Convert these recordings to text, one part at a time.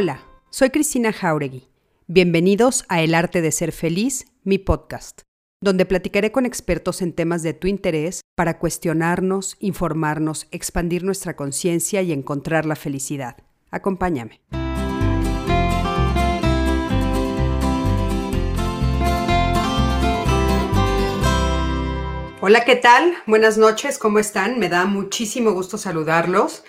Hola, soy Cristina Jauregui. Bienvenidos a El Arte de Ser Feliz, mi podcast, donde platicaré con expertos en temas de tu interés para cuestionarnos, informarnos, expandir nuestra conciencia y encontrar la felicidad. Acompáñame. Hola, ¿qué tal? Buenas noches, ¿cómo están? Me da muchísimo gusto saludarlos,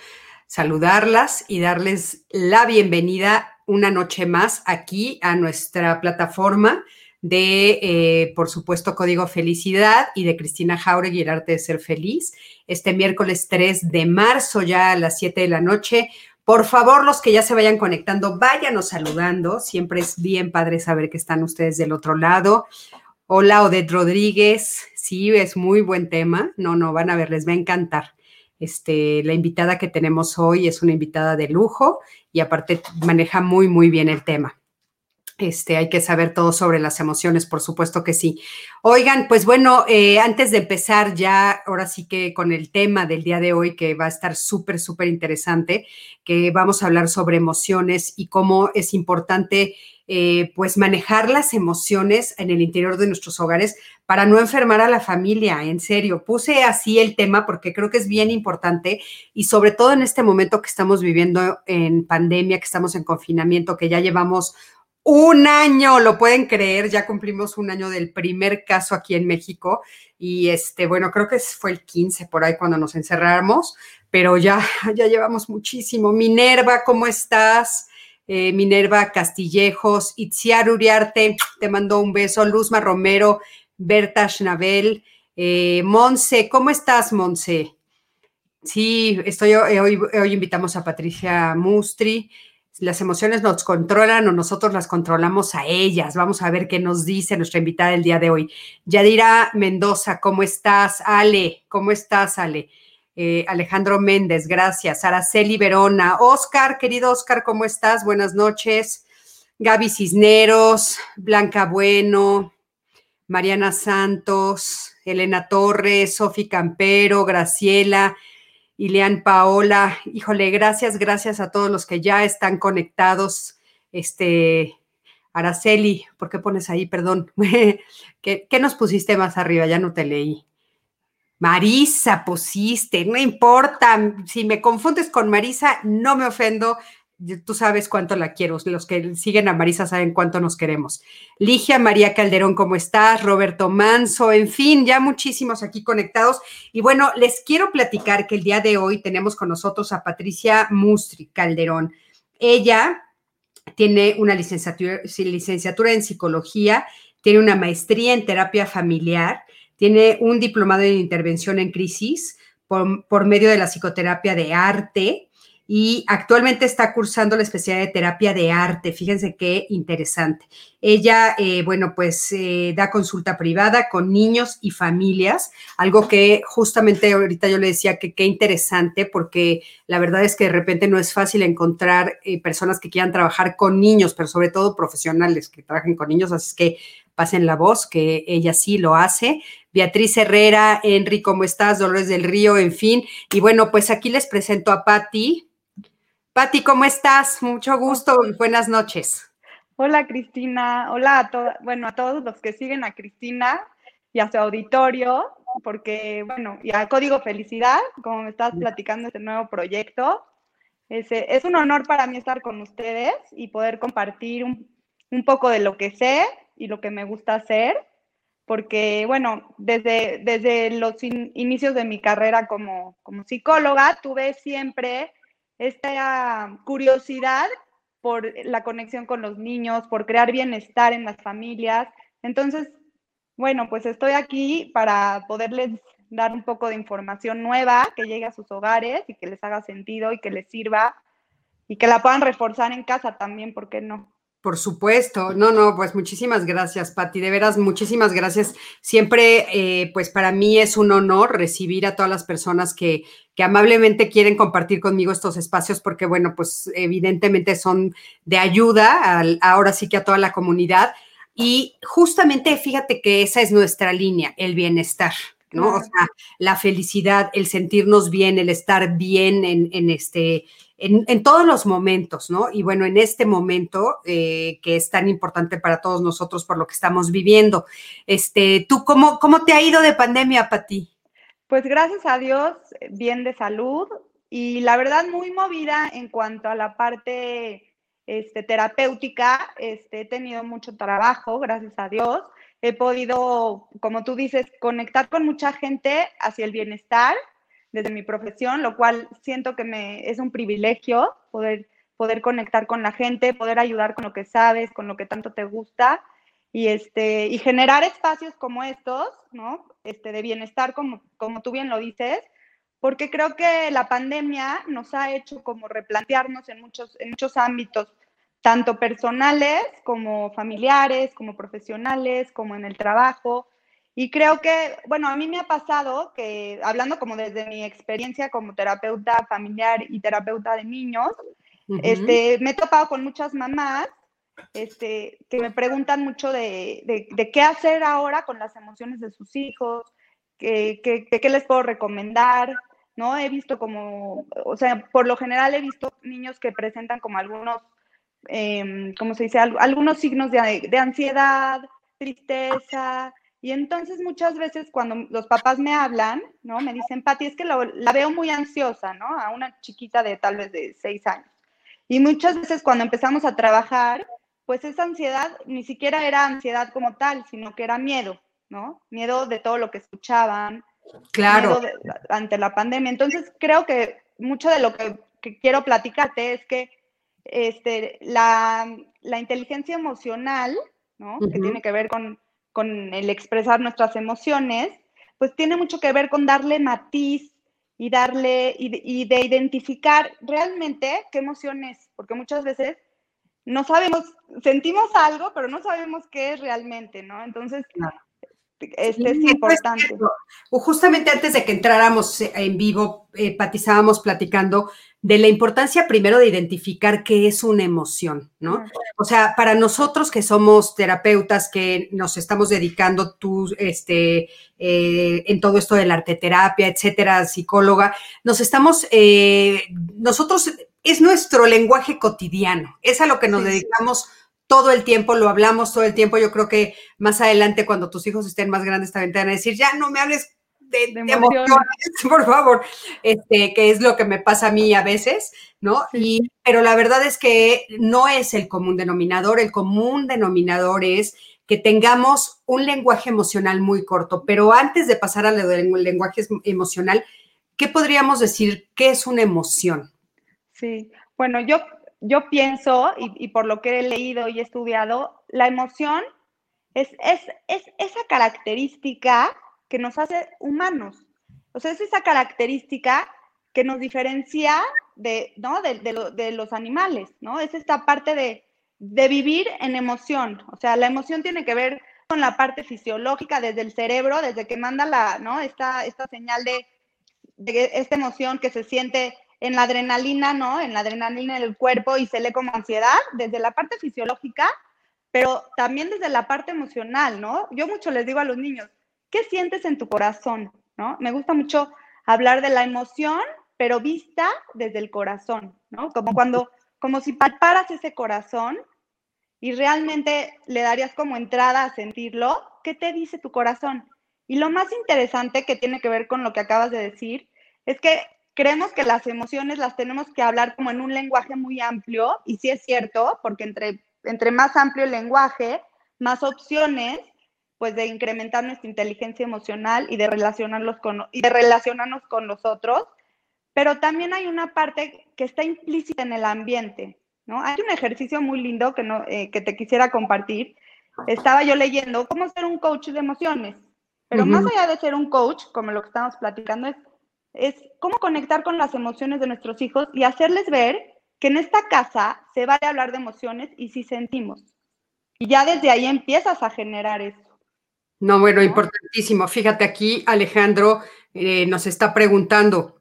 saludarlas y darles la bienvenida una noche más aquí a nuestra plataforma de, eh, por supuesto, Código Felicidad y de Cristina Jauregui, el arte de ser feliz, este miércoles 3 de marzo, ya a las 7 de la noche. Por favor, los que ya se vayan conectando, váyanos saludando. Siempre es bien padre saber que están ustedes del otro lado. Hola, Odette Rodríguez. Sí, es muy buen tema. No, no, van a ver, les va a encantar. Este, la invitada que tenemos hoy es una invitada de lujo y aparte maneja muy, muy bien el tema. Este, hay que saber todo sobre las emociones, por supuesto que sí. Oigan, pues bueno, eh, antes de empezar ya, ahora sí que con el tema del día de hoy, que va a estar súper, súper interesante, que vamos a hablar sobre emociones y cómo es importante eh, pues manejar las emociones en el interior de nuestros hogares para no enfermar a la familia, en serio. Puse así el tema porque creo que es bien importante y sobre todo en este momento que estamos viviendo en pandemia, que estamos en confinamiento, que ya llevamos un año, lo pueden creer, ya cumplimos un año del primer caso aquí en México y este, bueno, creo que fue el 15 por ahí cuando nos encerramos, pero ya, ya llevamos muchísimo. Minerva, ¿cómo estás? Eh, Minerva Castillejos, Itziar Uriarte, te mando un beso, Luzma Romero, Berta Schnabel, eh, Monse, ¿cómo estás, Monse? Sí, estoy, eh, hoy, hoy invitamos a Patricia Mustri. Las emociones nos controlan o nosotros las controlamos a ellas. Vamos a ver qué nos dice nuestra invitada el día de hoy. Yadira Mendoza, ¿cómo estás? Ale, ¿cómo estás, Ale? Eh, Alejandro Méndez, gracias. Araceli Verona. Oscar, querido Oscar, ¿cómo estás? Buenas noches. Gaby Cisneros, Blanca Bueno, Mariana Santos, Elena Torres, Sofi Campero, Graciela, Ileán Paola. Híjole, gracias, gracias a todos los que ya están conectados. Este, Araceli, ¿por qué pones ahí? Perdón. ¿Qué, ¿Qué, nos pusiste más arriba? Ya no te leí. Marisa pusiste, no importa, si me confundes con Marisa, no me ofendo, tú sabes cuánto la quiero, los que siguen a Marisa saben cuánto nos queremos. Ligia María Calderón, ¿cómo estás? Roberto Manso, en fin, ya muchísimos aquí conectados. Y bueno, les quiero platicar que el día de hoy tenemos con nosotros a Patricia Mustri Calderón. Ella tiene una licenciatura, licenciatura en psicología, tiene una maestría en terapia familiar tiene un diplomado en intervención en crisis por, medio de la psicoterapia de arte y actualmente está cursando la especialidad de terapia de arte. Fíjense qué interesante. Ella, eh, bueno, pues eh, da consulta privada con niños y familias, algo que justamente ahorita yo le decía que qué interesante, porque la verdad es que de repente no es fácil encontrar eh, personas que quieran trabajar con niños, pero sobre todo profesionales que trabajen con niños, así que pasen la voz, que ella sí lo hace. Beatriz Herrera, Henry, ¿cómo estás? Dolores del Río, en fin. Y bueno, pues aquí les presento a Patti. Patti, ¿cómo estás? Mucho gusto y buenas noches. Hola Cristina, hola a todos, bueno, a todos los que siguen a Cristina y a su auditorio, porque bueno, y Código Felicidad, como me estás platicando este nuevo proyecto. Es, es un honor para mí estar con ustedes y poder compartir un, un poco de lo que sé y lo que me gusta hacer, porque, bueno, desde, desde los inicios de mi carrera como, como psicóloga, tuve siempre esta curiosidad por la conexión con los niños, por crear bienestar en las familias. Entonces, bueno, pues estoy aquí para poderles dar un poco de información nueva que llegue a sus hogares y que les haga sentido y que les sirva y que la puedan reforzar en casa también, ¿por qué no? Por supuesto, no, no, pues muchísimas gracias, Patti, de veras, muchísimas gracias. Siempre, eh, pues para mí es un honor recibir a todas las personas que, que amablemente quieren compartir conmigo estos espacios, porque bueno, pues evidentemente son de ayuda ahora sí que a toda la comunidad. Y justamente fíjate que esa es nuestra línea, el bienestar. ¿No? O sea, la felicidad, el sentirnos bien, el estar bien en, este, en, todos los momentos, ¿no? Y bueno, en este momento eh, que es tan importante para todos nosotros por lo que estamos viviendo. Este, ¿tú cómo, cómo te ha ido de pandemia, Pati? Pues gracias a Dios, bien de salud y la verdad muy movida en cuanto a la parte este, terapéutica. Este, he tenido mucho trabajo, gracias a Dios he podido, como tú dices, conectar con mucha gente hacia el bienestar desde mi profesión, lo cual siento que me es un privilegio poder, poder conectar con la gente, poder ayudar con lo que sabes, con lo que tanto te gusta y, este, y generar espacios como estos, ¿no? Este, de bienestar, como, como tú bien lo dices, porque creo que la pandemia nos ha hecho como replantearnos en muchos, en muchos ámbitos tanto personales como familiares, como profesionales, como en el trabajo. Y creo que, bueno, a mí me ha pasado que, hablando como desde mi experiencia como terapeuta familiar y terapeuta de niños, este, me he topado con muchas mamás este, que me preguntan mucho de, de, qué hacer ahora con las emociones de sus hijos, qué, qué, qué les puedo recomendar, ¿no? He visto como, o sea, por lo general he visto niños que presentan como algunos eh, ¿cómo se dice? algunos signos de, ansiedad, tristeza. Y entonces muchas veces cuando los papás me hablan, ¿no? Me dicen, Pati, es que la veo muy ansiosa, ¿no? A una chiquita de tal vez de seis años. Y muchas veces cuando empezamos a trabajar, pues esa ansiedad ni siquiera era ansiedad como tal, sino que era miedo, ¿no? Miedo de todo lo que escuchaban. Claro. ante la pandemia. Entonces creo que mucho de lo que quiero platicarte es que este, la, inteligencia emocional, ¿no? Que tiene que ver con, el expresar nuestras emociones, pues tiene mucho que ver con darle matiz y darle, y, de identificar realmente qué emociones, porque muchas veces no sabemos, sentimos algo, pero no sabemos qué es realmente, ¿no? Entonces, este es importante. Justamente antes de que entráramos en vivo, eh, patizábamos platicando de la importancia primero de identificar qué es una emoción, ¿no? O sea, para nosotros que somos terapeutas, que nos estamos dedicando tú, este, eh, en todo esto de la arteterapia, etcétera, psicóloga, nos estamos, eh, nosotros, es nuestro lenguaje cotidiano, es a lo que nos dedicamos todo el tiempo, lo hablamos todo el tiempo. Yo creo que más adelante, cuando tus hijos estén más grandes, también te van a decir, ya no me hables de, emociones, por favor, este, que es lo que me pasa a mí a veces, ¿no? Y, pero la verdad es que no es el común denominador, el común denominador es que tengamos un lenguaje emocional muy corto, pero antes de pasar al lenguaje emocional, ¿qué podríamos decir? ¿Qué es una emoción? Sí, bueno, yo yo pienso, y, por lo que he leído y estudiado, la emoción es, es, esa característica que nos hace humanos. O sea, es esa característica que nos diferencia de, ¿no? de, los animales, ¿no? Es esta parte de, vivir en emoción. O sea, la emoción tiene que ver con la parte fisiológica desde el cerebro, desde que manda la, ¿no? esta, esta señal de, de esta emoción que se siente en la adrenalina, ¿no? En la adrenalina en el cuerpo y se lee como ansiedad desde la parte fisiológica, pero también desde la parte emocional, ¿no? Yo mucho les digo a los niños, ¿qué sientes en tu corazón? ¿No? Me gusta mucho hablar de la emoción, pero vista desde el corazón, ¿no? Como cuando, como si palparas ese corazón y realmente le darías como entrada a sentirlo, ¿qué te dice tu corazón? Y lo más interesante que tiene que ver con lo que acabas de decir es que creemos que las emociones las tenemos que hablar como en un lenguaje muy amplio, y sí es cierto, porque entre, entre más amplio el lenguaje, más opciones, pues de incrementar nuestra inteligencia emocional y de, relacionarlos con, y de relacionarnos con los otros, pero también hay una parte que está implícita en el ambiente, ¿no? Hay un ejercicio muy lindo que, no, eh, que te quisiera compartir. Estaba yo leyendo cómo ser un coach de emociones, pero más allá de ser un coach, como lo que estamos platicando, es es cómo conectar con las emociones de nuestros hijos y hacerles ver que en esta casa se vale hablar de emociones y si sentimos. Y ya desde ahí empiezas a generar eso. No, bueno, importantísimo. Fíjate aquí, Alejandro eh, nos está preguntando,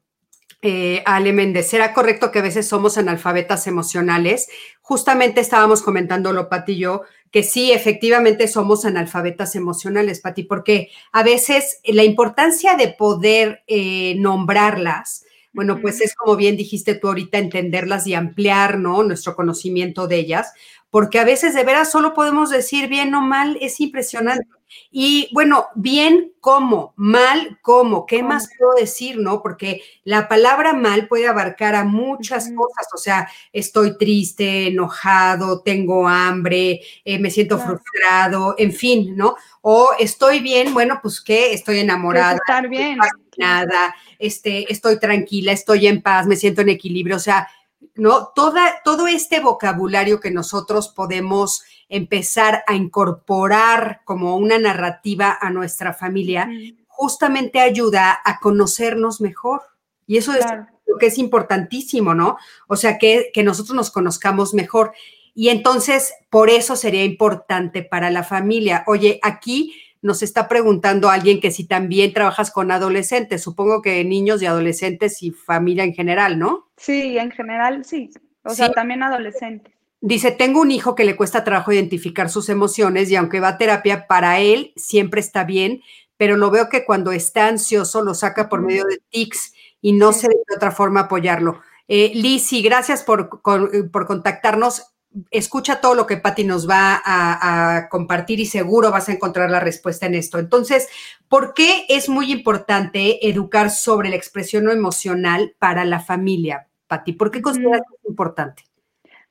eh, Ale Méndez, ¿será correcto que a veces somos analfabetas emocionales? Justamente estábamos comentándolo, Pati y yo, que sí, efectivamente somos analfabetas emocionales, Pati, porque a veces la importancia de poder eh, nombrarlas, bueno, pues es como bien dijiste tú ahorita, entenderlas y ampliar, ¿no? Nuestro conocimiento de ellas, porque a veces de veras solo podemos decir bien o mal, es impresionante. Y bueno, bien cómo, mal cómo, ¿qué más puedo decir, no? Porque la palabra mal puede abarcar a muchas cosas, o sea, estoy triste, enojado, tengo hambre, eh, me siento frustrado, en fin, ¿no? O estoy bien, bueno, pues qué, estoy enamorada, estar bien. nada, este, estoy tranquila, estoy en paz, me siento en equilibrio, o sea, ¿no? Toda, todo este vocabulario que nosotros podemos empezar a incorporar como una narrativa a nuestra familia, justamente ayuda a conocernos mejor. Y eso es lo que es importantísimo, ¿no? O sea, que, que nosotros nos conozcamos mejor. Y entonces, por eso sería importante para la familia. Oye, aquí nos está preguntando alguien que si también trabajas con adolescentes, supongo que niños y adolescentes y familia en general, ¿no? Sí, en general sí, o sea, también adolescentes. Dice, tengo un hijo que le cuesta trabajo identificar sus emociones y aunque va a terapia, para él siempre está bien, pero lo veo que cuando está ansioso lo saca por medio de tics y no sé de otra forma apoyarlo. Eh, Lizzy, gracias por, por contactarnos escucha todo lo que Patti nos va a, compartir y seguro vas a encontrar la respuesta en esto. Entonces, ¿por qué es muy importante educar sobre la expresión emocional para la familia, Patti? ¿Por qué consideras importante?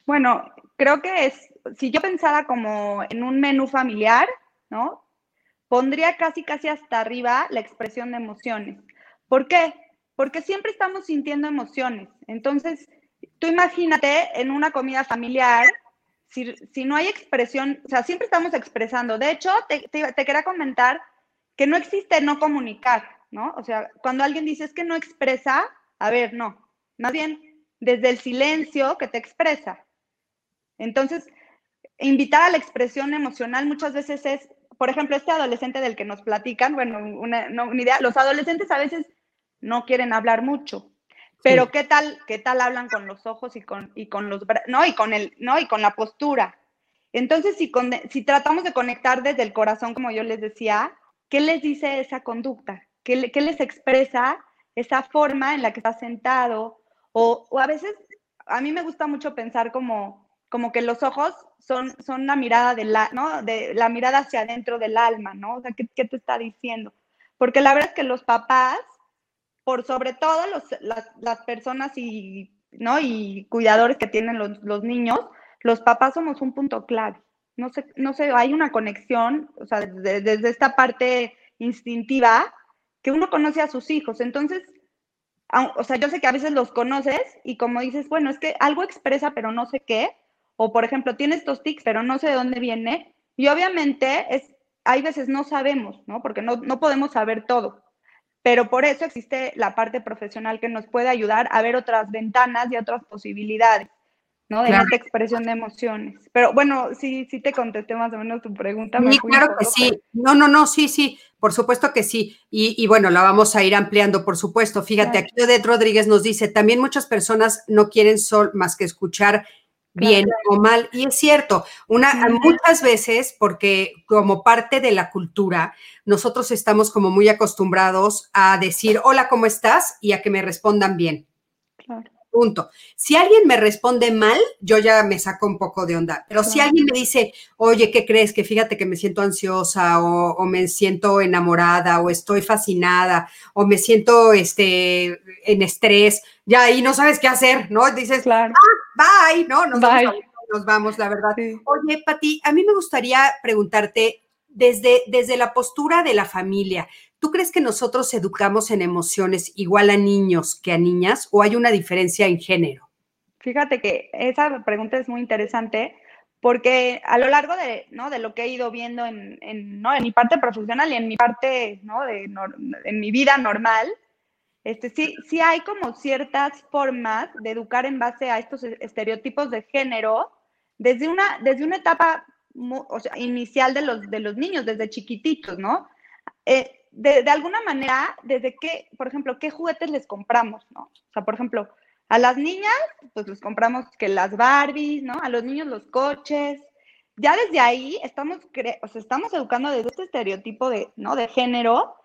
Bueno, creo que es, si yo pensara como en un menú familiar, ¿no? Pondría casi, casi hasta arriba la expresión de emociones. ¿Por qué? Porque siempre estamos sintiendo emociones. Entonces, tú imagínate en una comida familiar, si, no hay expresión, o sea, siempre estamos expresando. De hecho, te, quería comentar que no existe no comunicar, ¿no? O sea, cuando alguien dice es que no expresa, a ver, no, más bien desde el silencio que te expresa. Entonces, invitar a la expresión emocional muchas veces es, por ejemplo, este adolescente del que nos platican, bueno, una, una idea, los adolescentes a veces no quieren hablar mucho, pero qué tal, qué tal hablan con los ojos y con, y con los no y con el, no y con la postura. Entonces, si, si tratamos de conectar desde el corazón, como yo les decía, ¿qué les dice esa conducta? ¿Qué, qué les expresa esa forma en la que está sentado? O, o, a veces, a mí me gusta mucho pensar como, como que los ojos son, son la mirada de la, ¿no? de la mirada hacia adentro del alma, ¿no? O sea, ¿qué, ¿qué te está diciendo? Porque la verdad es que los papás por sobre todo las, personas y, ¿no? y cuidadores que tienen los, niños, los papás somos un punto clave. No sé, no sé, hay una conexión, o sea, desde, desde esta parte instintiva que uno conoce a sus hijos. Entonces, o sea, yo sé que a veces los conoces y como dices, bueno, es que algo expresa, pero no sé qué, o por ejemplo, tiene estos tics, pero no sé de dónde viene, y obviamente es, hay veces no sabemos, ¿no? Porque no, no podemos saber todo pero por eso existe la parte profesional que nos puede ayudar a ver otras ventanas y otras posibilidades, ¿no? De esta expresión de emociones. Pero bueno, sí, sí te contesté más o menos tu pregunta. Sí, claro que sí. No, no, no, sí, sí, por supuesto que sí. Y, bueno, la vamos a ir ampliando, por supuesto. Fíjate, aquí Odette Rodríguez nos dice, también muchas personas no quieren sol más que escuchar bien o mal. Y es cierto, una, muchas veces, porque como parte de la cultura, nosotros estamos como muy acostumbrados a decir, hola, ¿cómo estás? Y a que me respondan bien. Punto. Si alguien me responde mal, yo ya me saco un poco de onda. Pero si alguien me dice, oye, ¿qué crees? Que fíjate que me siento ansiosa o, me siento enamorada o estoy fascinada o me siento este, en estrés, ya ahí no sabes qué hacer, ¿no? Dices, claro. ah, bye, ¿no? Nos, Vamos, nos vamos, la verdad. Oye, Pati, a mí me gustaría preguntarte desde, desde la postura de la familia. ¿Tú crees que nosotros educamos en emociones igual a niños que a niñas o hay una diferencia en género? Fíjate que esa pregunta es muy interesante porque a lo largo de, ¿no? de lo que he ido viendo en, en, ¿no? en mi parte profesional y en mi parte, ¿no? de, en mi vida normal, este, sí, sí hay como ciertas formas de educar en base a estos estereotipos de género desde una, desde una etapa inicial de los, de los niños, desde chiquititos, ¿no? Eh, de, alguna manera, desde que, por ejemplo, qué juguetes les compramos, ¿no? O sea, por ejemplo, a las niñas, pues les compramos que las Barbies, ¿no? A los niños los coches, ya desde ahí estamos, o sea, estamos educando desde este estereotipo de, ¿no? de género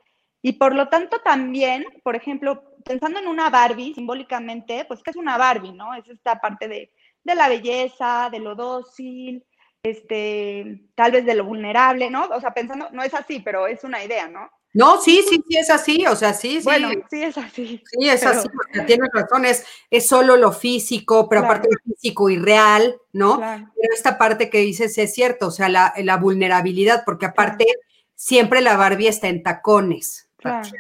y por lo tanto también, por ejemplo, pensando en una Barbie simbólicamente, pues ¿qué es una Barbie? ¿no? Es esta parte de, de la belleza, de lo dócil, este, tal vez de lo vulnerable, ¿no? O sea, pensando, no es así, pero es una idea, ¿no? No, sí, sí, sí es así, o sea, sí, sí. Bueno, sí es así. Sí, es así, tienes razón, es, solo lo físico, pero aparte lo físico y real, ¿no? Pero esta parte que dices es cierto, o sea, la, vulnerabilidad, porque aparte siempre la Barbie está en tacones.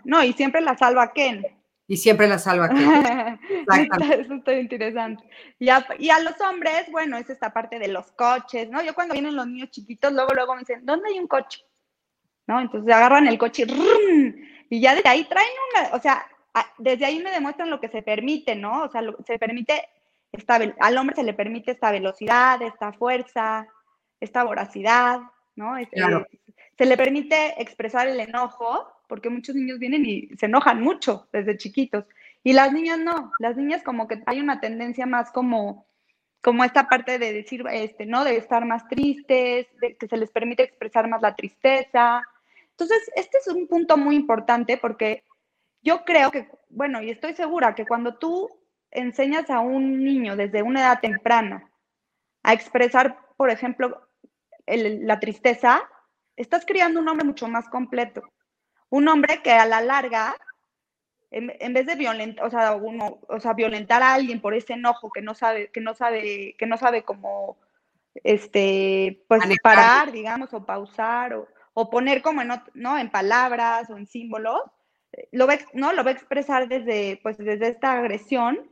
No, y siempre la salva Ken. Y siempre la salva Ken. Eso está interesante. Y a, y a, los hombres, bueno, es esta parte de los coches, ¿no? Yo cuando vienen los niños chiquitos, luego, luego me dicen, ¿dónde hay un coche? ¿No? Entonces agarran el coche y ya desde ahí traen una, o sea, desde ahí me demuestran lo que se permite, ¿no? O sea, se permite, esta, al hombre se le permite esta velocidad, esta fuerza, esta voracidad, ¿no? Este, se le permite expresar el enojo, porque muchos niños vienen y se enojan mucho desde chiquitos. Y las niñas no, las niñas como que hay una tendencia más como, como esta parte de decir, este, ¿no? De estar más tristes, de que se les permite expresar más la tristeza, entonces, este es un punto muy importante porque yo creo que, bueno, y estoy segura que cuando tú enseñas a un niño desde una edad temprana a expresar, por ejemplo, la tristeza, estás criando un hombre mucho más completo. Un hombre que a la larga, en, vez de violentar, o sea, uno, o sea, violentar a alguien por ese enojo que no sabe, que no sabe, que no sabe cómo este, pues parar, digamos, o pausar, o, o poner como en, ¿no? en palabras o en símbolos, lo va, ¿no? lo va a expresar desde, pues, desde esta agresión.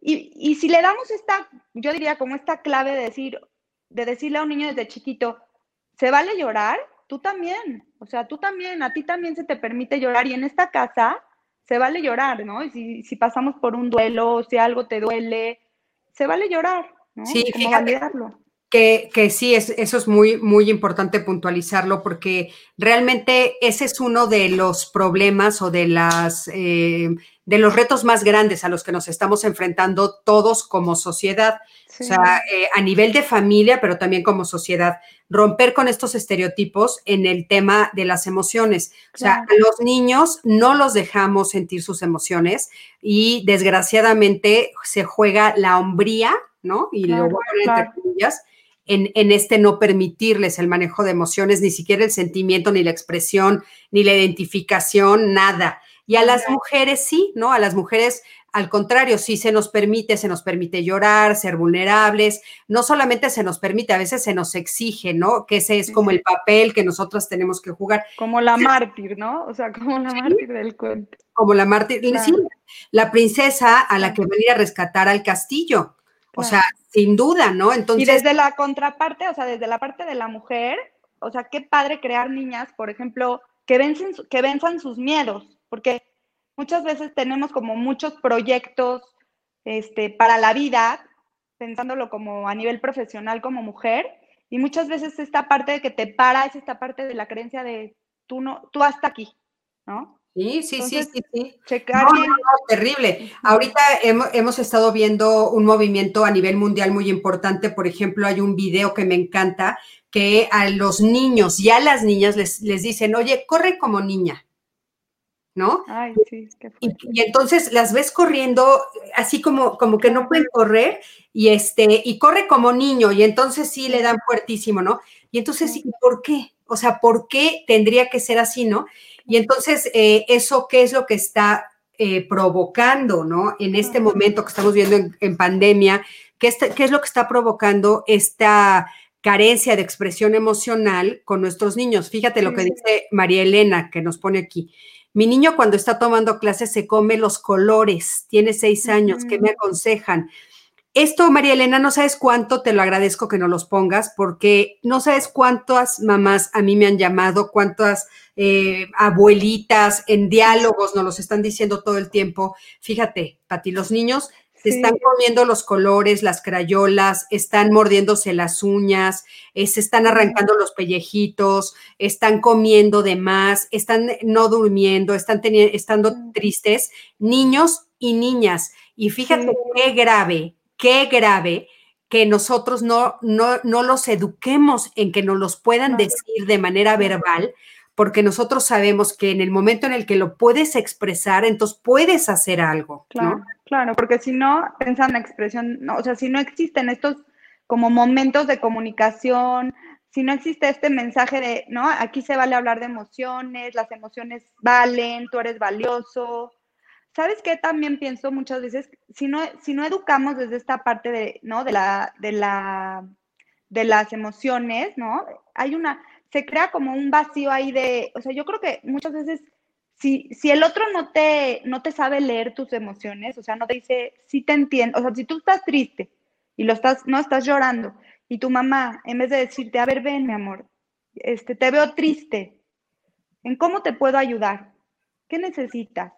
Y, y, si le damos esta, yo diría como esta clave de decir, de decirle a un niño desde chiquito, ¿se vale llorar? Tú también, o sea, tú también, a ti también se te permite llorar y en esta casa se vale llorar, ¿no? Y si, si pasamos por un duelo, si algo te duele, se vale llorar, ¿no? Sí, fíjate, que, que, sí, es, eso es muy, muy importante puntualizarlo porque realmente ese es uno de los problemas o de, las, eh, de los retos más grandes a los que nos estamos enfrentando todos como sociedad. O sea, eh, a nivel de familia, pero también como sociedad, romper con estos estereotipos en el tema de las emociones. O sea, a los niños no los dejamos sentir sus emociones y desgraciadamente se juega la hombría, ¿no? Y luego, entre comillas, en, este no permitirles el manejo de emociones, ni siquiera el sentimiento, ni la expresión, ni la identificación, nada. Y a las mujeres sí, ¿no? A las mujeres, al contrario, sí se nos permite, se nos permite llorar, ser vulnerables. No solamente se nos permite, a veces se nos exige, ¿no? Que ese es como el papel que nosotras tenemos que jugar. Como la mártir, ¿no? O sea, como la mártir del cuento. Como la mártir, sí, la princesa a la que venía a rescatar al castillo. O sea, sin duda, ¿no? Entonces. Y desde la contraparte, o sea, desde la parte de la mujer, o sea, qué padre crear niñas, por ejemplo, que vencen, que venzan sus miedos, porque muchas veces tenemos como muchos proyectos este, para la vida, pensándolo como a nivel profesional como mujer, y muchas veces esta parte de que te para es esta parte de la creencia de tú no, tú hasta aquí, ¿no? Sí, sí, sí, sí, sí. Checar terrible. Ahorita hemos, estado viendo un movimiento a nivel mundial muy importante. Por ejemplo, hay un video que me encanta que a los niños y a las niñas les, les dicen, oye, corre como niña. ¿No? Ay, sí, y, y, entonces las ves corriendo así como, como que no pueden correr y este, y corre como niño, y entonces sí le dan fuertísimo, ¿no? Y entonces, ¿y por qué? O sea, ¿por qué tendría que ser así, no? Y entonces, eh, ¿eso qué es lo que está eh, provocando, ¿no? En este momento que estamos viendo en, pandemia, ¿qué, ¿qué, es lo que está provocando esta carencia de expresión emocional con nuestros niños? Fíjate lo que dice María Elena, que nos pone aquí. Mi niño cuando está tomando clases se come los colores, tiene seis años, ¿qué me aconsejan? Esto, María Elena, no sabes cuánto te lo agradezco que no los pongas, porque no sabes cuántas mamás a mí me han llamado, cuántas eh, abuelitas en diálogos nos los están diciendo todo el tiempo. Fíjate, Pati, los niños se están comiendo los colores, las crayolas, están mordiéndose las uñas, eh, se están arrancando los pellejitos, están comiendo de más, están no durmiendo, están estando tristes, niños y niñas. Y fíjate qué grave qué grave que nosotros no, no, no los eduquemos en que nos los puedan decir de manera verbal, porque nosotros sabemos que en el momento en el que lo puedes expresar, entonces puedes hacer algo. Claro, claro, porque si no, pensan en la expresión, no, o sea, si no existen estos como momentos de comunicación, si no existe este mensaje de, ¿no? Aquí se vale hablar de emociones, las emociones valen, tú eres valioso, ¿Sabes qué? También pienso muchas veces, si no, si no educamos desde esta parte de, ¿no? De la, de la, de las emociones, ¿no? Hay una, se crea como un vacío ahí de, o sea, yo creo que muchas veces, si, si el otro no te, no te sabe leer tus emociones, o sea, no te dice, sí te entiendo, o sea, si tú estás triste y lo estás, no estás llorando, y tu mamá, en vez de decirte, a ver, ven, mi amor, este, te veo triste, ¿en cómo te puedo ayudar? ¿Qué necesitas?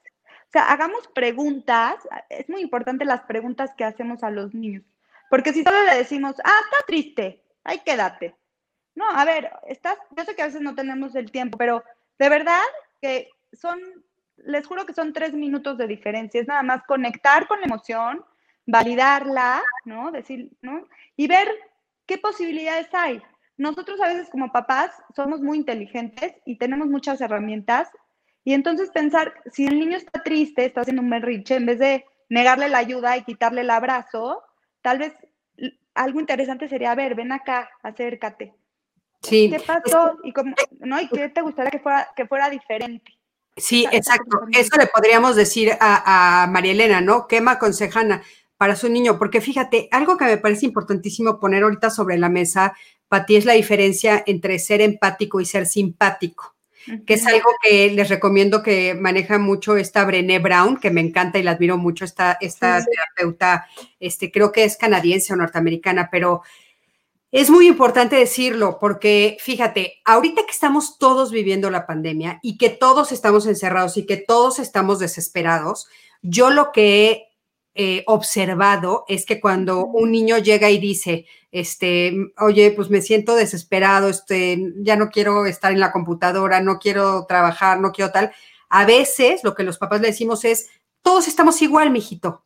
Sea, hagamos preguntas, es muy importante las preguntas que hacemos a los niños, porque si solo le decimos, ah, está triste, ahí quédate. No, a ver, estás, yo sé que a veces no tenemos el tiempo, pero de verdad que son, les juro que son tres minutos de diferencia, es nada más conectar con la emoción, validarla, ¿no? Decir, ¿no? Y ver qué posibilidades hay. Nosotros a veces como papás somos muy inteligentes y tenemos muchas herramientas y entonces pensar, si el niño está triste, está haciendo un berrinche, en vez de negarle la ayuda y quitarle el abrazo, tal vez algo interesante sería, a ver, ven acá, acércate. Sí. ¿Qué pasó? ¿Y, cómo, ¿no? ¿Y qué te gustaría que fuera, que fuera diferente? Sí, exacto. Eso le podríamos decir a, María Elena, ¿no? ¿Qué me aconsejan para su niño? Porque fíjate, algo que me parece importantísimo poner ahorita sobre la mesa, Pati, es la diferencia entre ser empático y ser simpático que es algo que les recomiendo que maneja mucho esta Brené Brown, que me encanta y la admiro mucho, esta, esta terapeuta, este, creo que es canadiense o norteamericana, pero es muy importante decirlo porque fíjate, ahorita que estamos todos viviendo la pandemia y que todos estamos encerrados y que todos estamos desesperados, yo lo que he eh, observado es que cuando un niño llega y dice, este, oye, pues me siento desesperado, este, ya no quiero estar en la computadora, no quiero trabajar, no quiero tal, a veces lo que los papás le decimos es, todos estamos igual, mijito,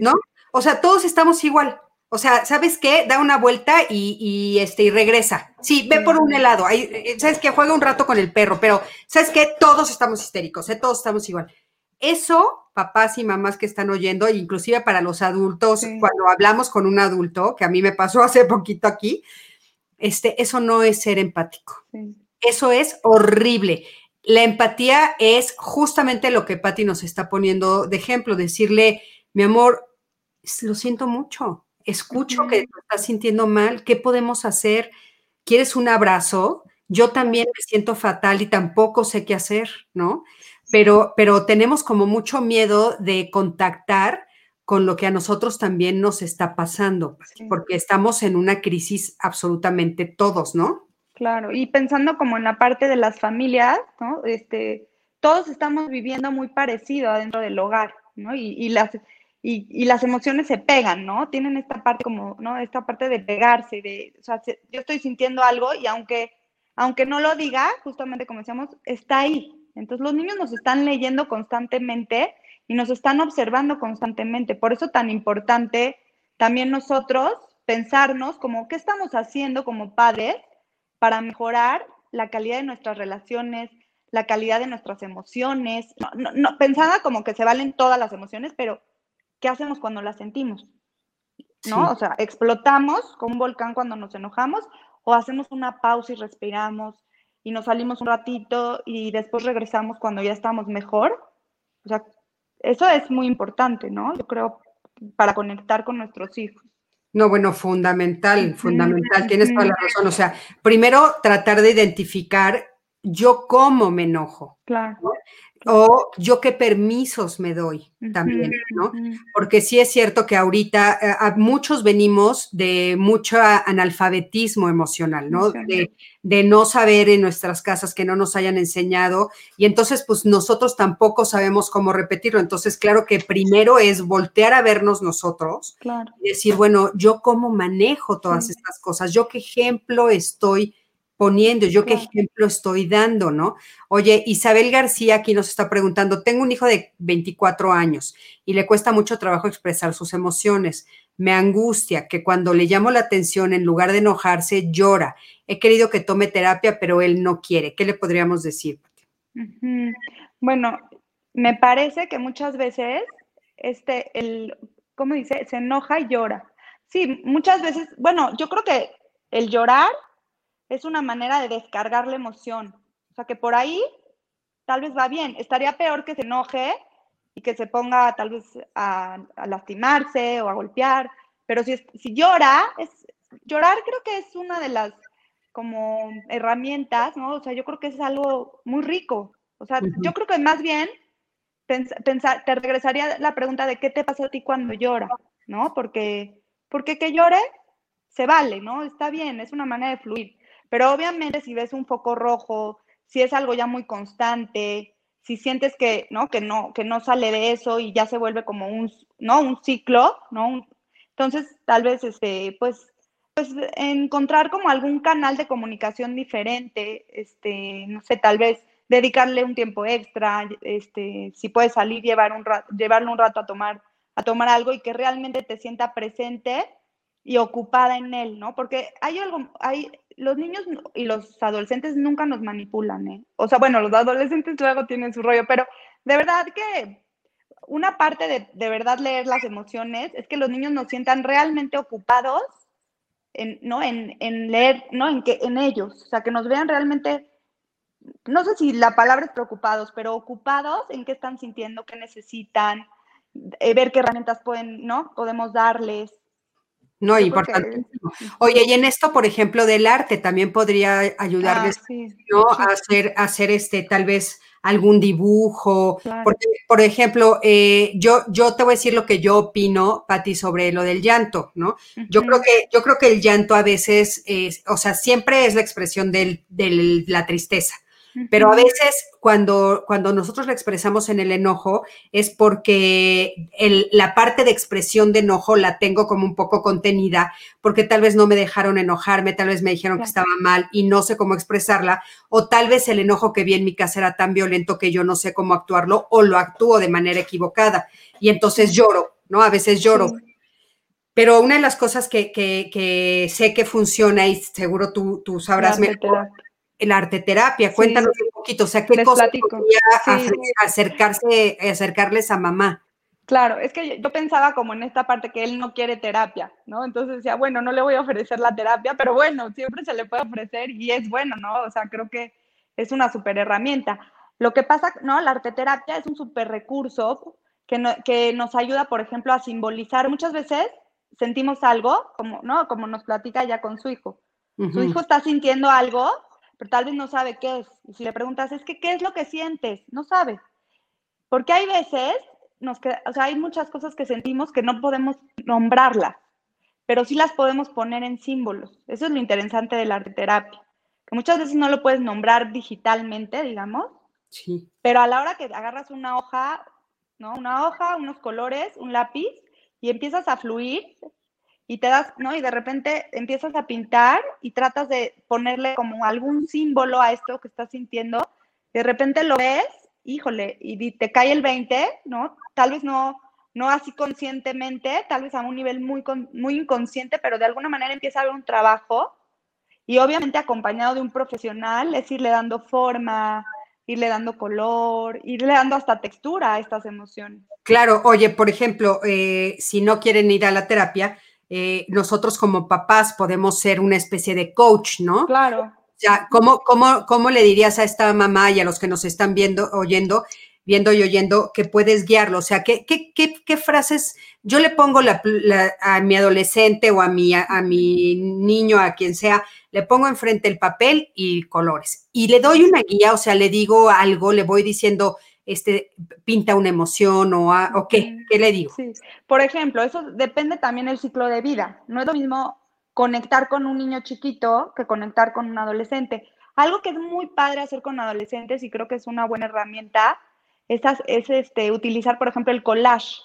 ¿no? O sea, todos estamos igual. O sea, ¿sabes qué? Da una vuelta y, este, y regresa. Sí, ve por un helado. Eh, ¿Sabes qué? Juega un rato con el perro, pero ¿sabes qué? Todos estamos histéricos, ¿eh? todos estamos igual. Eso papás y mamás que están oyendo, inclusive para los adultos, cuando hablamos con un adulto, que a mí me pasó hace poquito aquí, este, eso no es ser empático. Eso es horrible. La empatía es justamente lo que Patti nos está poniendo de ejemplo, decirle, mi amor, lo siento mucho, escucho que te estás sintiendo mal, ¿qué podemos hacer? ¿Quieres un abrazo? Yo también me siento fatal y tampoco sé qué hacer, ¿no? Pero, pero tenemos como mucho miedo de contactar con lo que a nosotros también nos está pasando, porque estamos en una crisis absolutamente todos, ¿no? Claro, y pensando como en la parte de las familias, ¿no? Este, todos estamos viviendo muy parecido adentro del hogar, ¿no? Y, las, y, las emociones se pegan, ¿no? Tienen esta parte como, ¿no? Esta parte de pegarse, de, o sea, yo estoy sintiendo algo y aunque, aunque no lo diga, justamente como decíamos, está ahí, entonces los niños nos están leyendo constantemente y nos están observando constantemente. Por eso tan importante también nosotros pensarnos como qué estamos haciendo como padres para mejorar la calidad de nuestras relaciones, la calidad de nuestras emociones. No, no, pensada como que se valen todas las emociones, pero ¿qué hacemos cuando las sentimos? ¿No? O sea, explotamos como un volcán cuando nos enojamos o hacemos una pausa y respiramos y nos salimos un ratito y después regresamos cuando ya estamos mejor. O sea, eso es muy importante, ¿no? Yo creo, para conectar con nuestros hijos. No, bueno, fundamental, fundamental, tienes toda la razón. O sea, primero tratar de identificar yo cómo me enojo. Claro o yo qué permisos me doy también, ¿no? Porque sí es cierto que ahorita eh, muchos venimos de mucho analfabetismo emocional, ¿no? De, de, no saber en nuestras casas que no nos hayan enseñado y entonces pues nosotros tampoco sabemos cómo repetirlo. Entonces, claro que primero es voltear a vernos nosotros y decir, bueno, yo cómo manejo todas estas cosas, yo qué ejemplo estoy poniendo, yo qué ejemplo estoy dando, ¿no? Oye, Isabel García aquí nos está preguntando, tengo un hijo de 24 años y le cuesta mucho trabajo expresar sus emociones. Me angustia que cuando le llamo la atención, en lugar de enojarse, llora. He querido que tome terapia, pero él no quiere. ¿Qué le podríamos decir? Bueno, me parece que muchas veces, este, el, ¿cómo dice? Se enoja y llora. Sí, muchas veces, bueno, yo creo que el llorar es una manera de descargar la emoción. O sea, que por ahí tal vez va bien. Estaría peor que se enoje y que se ponga tal vez a, lastimarse o a golpear. Pero si, si llora, es, llorar creo que es una de las como herramientas, ¿no? O sea, yo creo que es algo muy rico. O sea, yo creo que más bien pensar, te regresaría la pregunta de qué te pasa a ti cuando llora, ¿no? Porque, porque que llore se vale, ¿no? Está bien, es una manera de fluir. Pero obviamente si ves un foco rojo, si es algo ya muy constante, si sientes que, ¿no? Que no, que no sale de eso y ya se vuelve como un, ¿no? Un ciclo, ¿no? entonces, tal vez, este, pues, pues encontrar como algún canal de comunicación diferente, este, no sé, tal vez dedicarle un tiempo extra, este, si puedes salir, llevar un rato, llevarle un rato a tomar, a tomar algo y que realmente te sienta presente y ocupada en él, ¿no? Porque hay algo, hay, los niños y los adolescentes nunca nos manipulan, ¿eh? O sea, bueno, los adolescentes luego tienen su rollo, pero de verdad que una parte de, de verdad leer las emociones es que los niños nos sientan realmente ocupados en, ¿no? En, en, leer, ¿no? En, que, en ellos, o sea, que nos vean realmente, no sé si la palabra es preocupados, pero ocupados en qué están sintiendo, qué necesitan, eh, ver qué herramientas pueden, ¿no? Podemos darles. No, importante. Oye, y en esto, por ejemplo, del arte, también podría ayudarles, ah, ¿no? A hacer, hacer este, tal vez algún dibujo. Porque, por ejemplo, eh, yo, yo te voy a decir lo que yo opino, Patti, sobre lo del llanto, ¿no? Yo creo que, yo creo que el llanto a veces es, o sea, siempre es la expresión de la tristeza. Pero a veces cuando, cuando nosotros lo expresamos en el enojo es porque la parte de expresión de enojo la tengo como un poco contenida, porque tal vez no me dejaron enojarme, tal vez me dijeron que estaba mal y no sé cómo expresarla, o tal vez el enojo que vi en mi casa era tan violento que yo no sé cómo actuarlo o lo actúo de manera equivocada y entonces lloro, ¿no? A veces lloro. Pero una de las cosas que, que, sé que funciona y seguro tú, tú sabrás mejor el arte terapia. Cuéntanos un poquito, o sea, qué cosas podría acercarse, acercarles a mamá. Claro, es que yo pensaba como en esta parte que él no quiere terapia, ¿no? Entonces decía, bueno, no le voy a ofrecer la terapia, pero bueno, siempre se le puede ofrecer y es bueno, ¿no? O sea, creo que es una súper herramienta. Lo que pasa, ¿no? La arte terapia es un súper recurso que, que nos ayuda, por ejemplo, a simbolizar. Muchas veces sentimos algo, como, ¿no? Como nos platica ya con su hijo. Su hijo está sintiendo algo pero tal vez no sabe qué es. Y si le preguntas, es que, ¿qué es lo que sientes? No sabe. Porque hay veces, nos o sea, hay muchas cosas que sentimos que no podemos nombrarlas, pero sí las podemos poner en símbolos. Eso es lo interesante de la arte terapia, que muchas veces no lo puedes nombrar digitalmente, digamos, sí. pero a la hora que agarras una hoja, ¿no? Una hoja, unos colores, un lápiz, y empiezas a fluir, y te das, ¿no? Y de repente empiezas a pintar y tratas de ponerle como algún símbolo a esto que estás sintiendo. de repente lo ves, híjole, y te cae el 20, ¿no? Tal vez no, no así conscientemente, tal vez a un nivel muy, muy inconsciente, pero de alguna manera empieza a haber un trabajo y obviamente acompañado de un profesional, es irle dando forma, irle dando color, irle dando hasta textura a estas emociones. Claro, oye, por ejemplo, eh, si no quieren ir a la terapia, eh, nosotros como papás podemos ser una especie de coach, ¿no? Claro. Ya, ¿cómo, cómo, cómo le dirías a esta mamá y a los que nos están viendo, oyendo, viendo y oyendo, que puedes guiarlo? O sea, ¿qué, qué, qué, frases yo le pongo a mi adolescente o a mi, a, mi niño, a quien sea, le pongo enfrente el papel y colores. Y le doy una guía, o sea, le digo algo, le voy diciendo, este, pinta una emoción o, o qué, ¿qué le digo? Sí. Por ejemplo, eso depende también del ciclo de vida. No es lo mismo conectar con un niño chiquito que conectar con un adolescente. Algo que es muy padre hacer con adolescentes y creo que es una buena herramienta es, es este, utilizar, por ejemplo, el collage.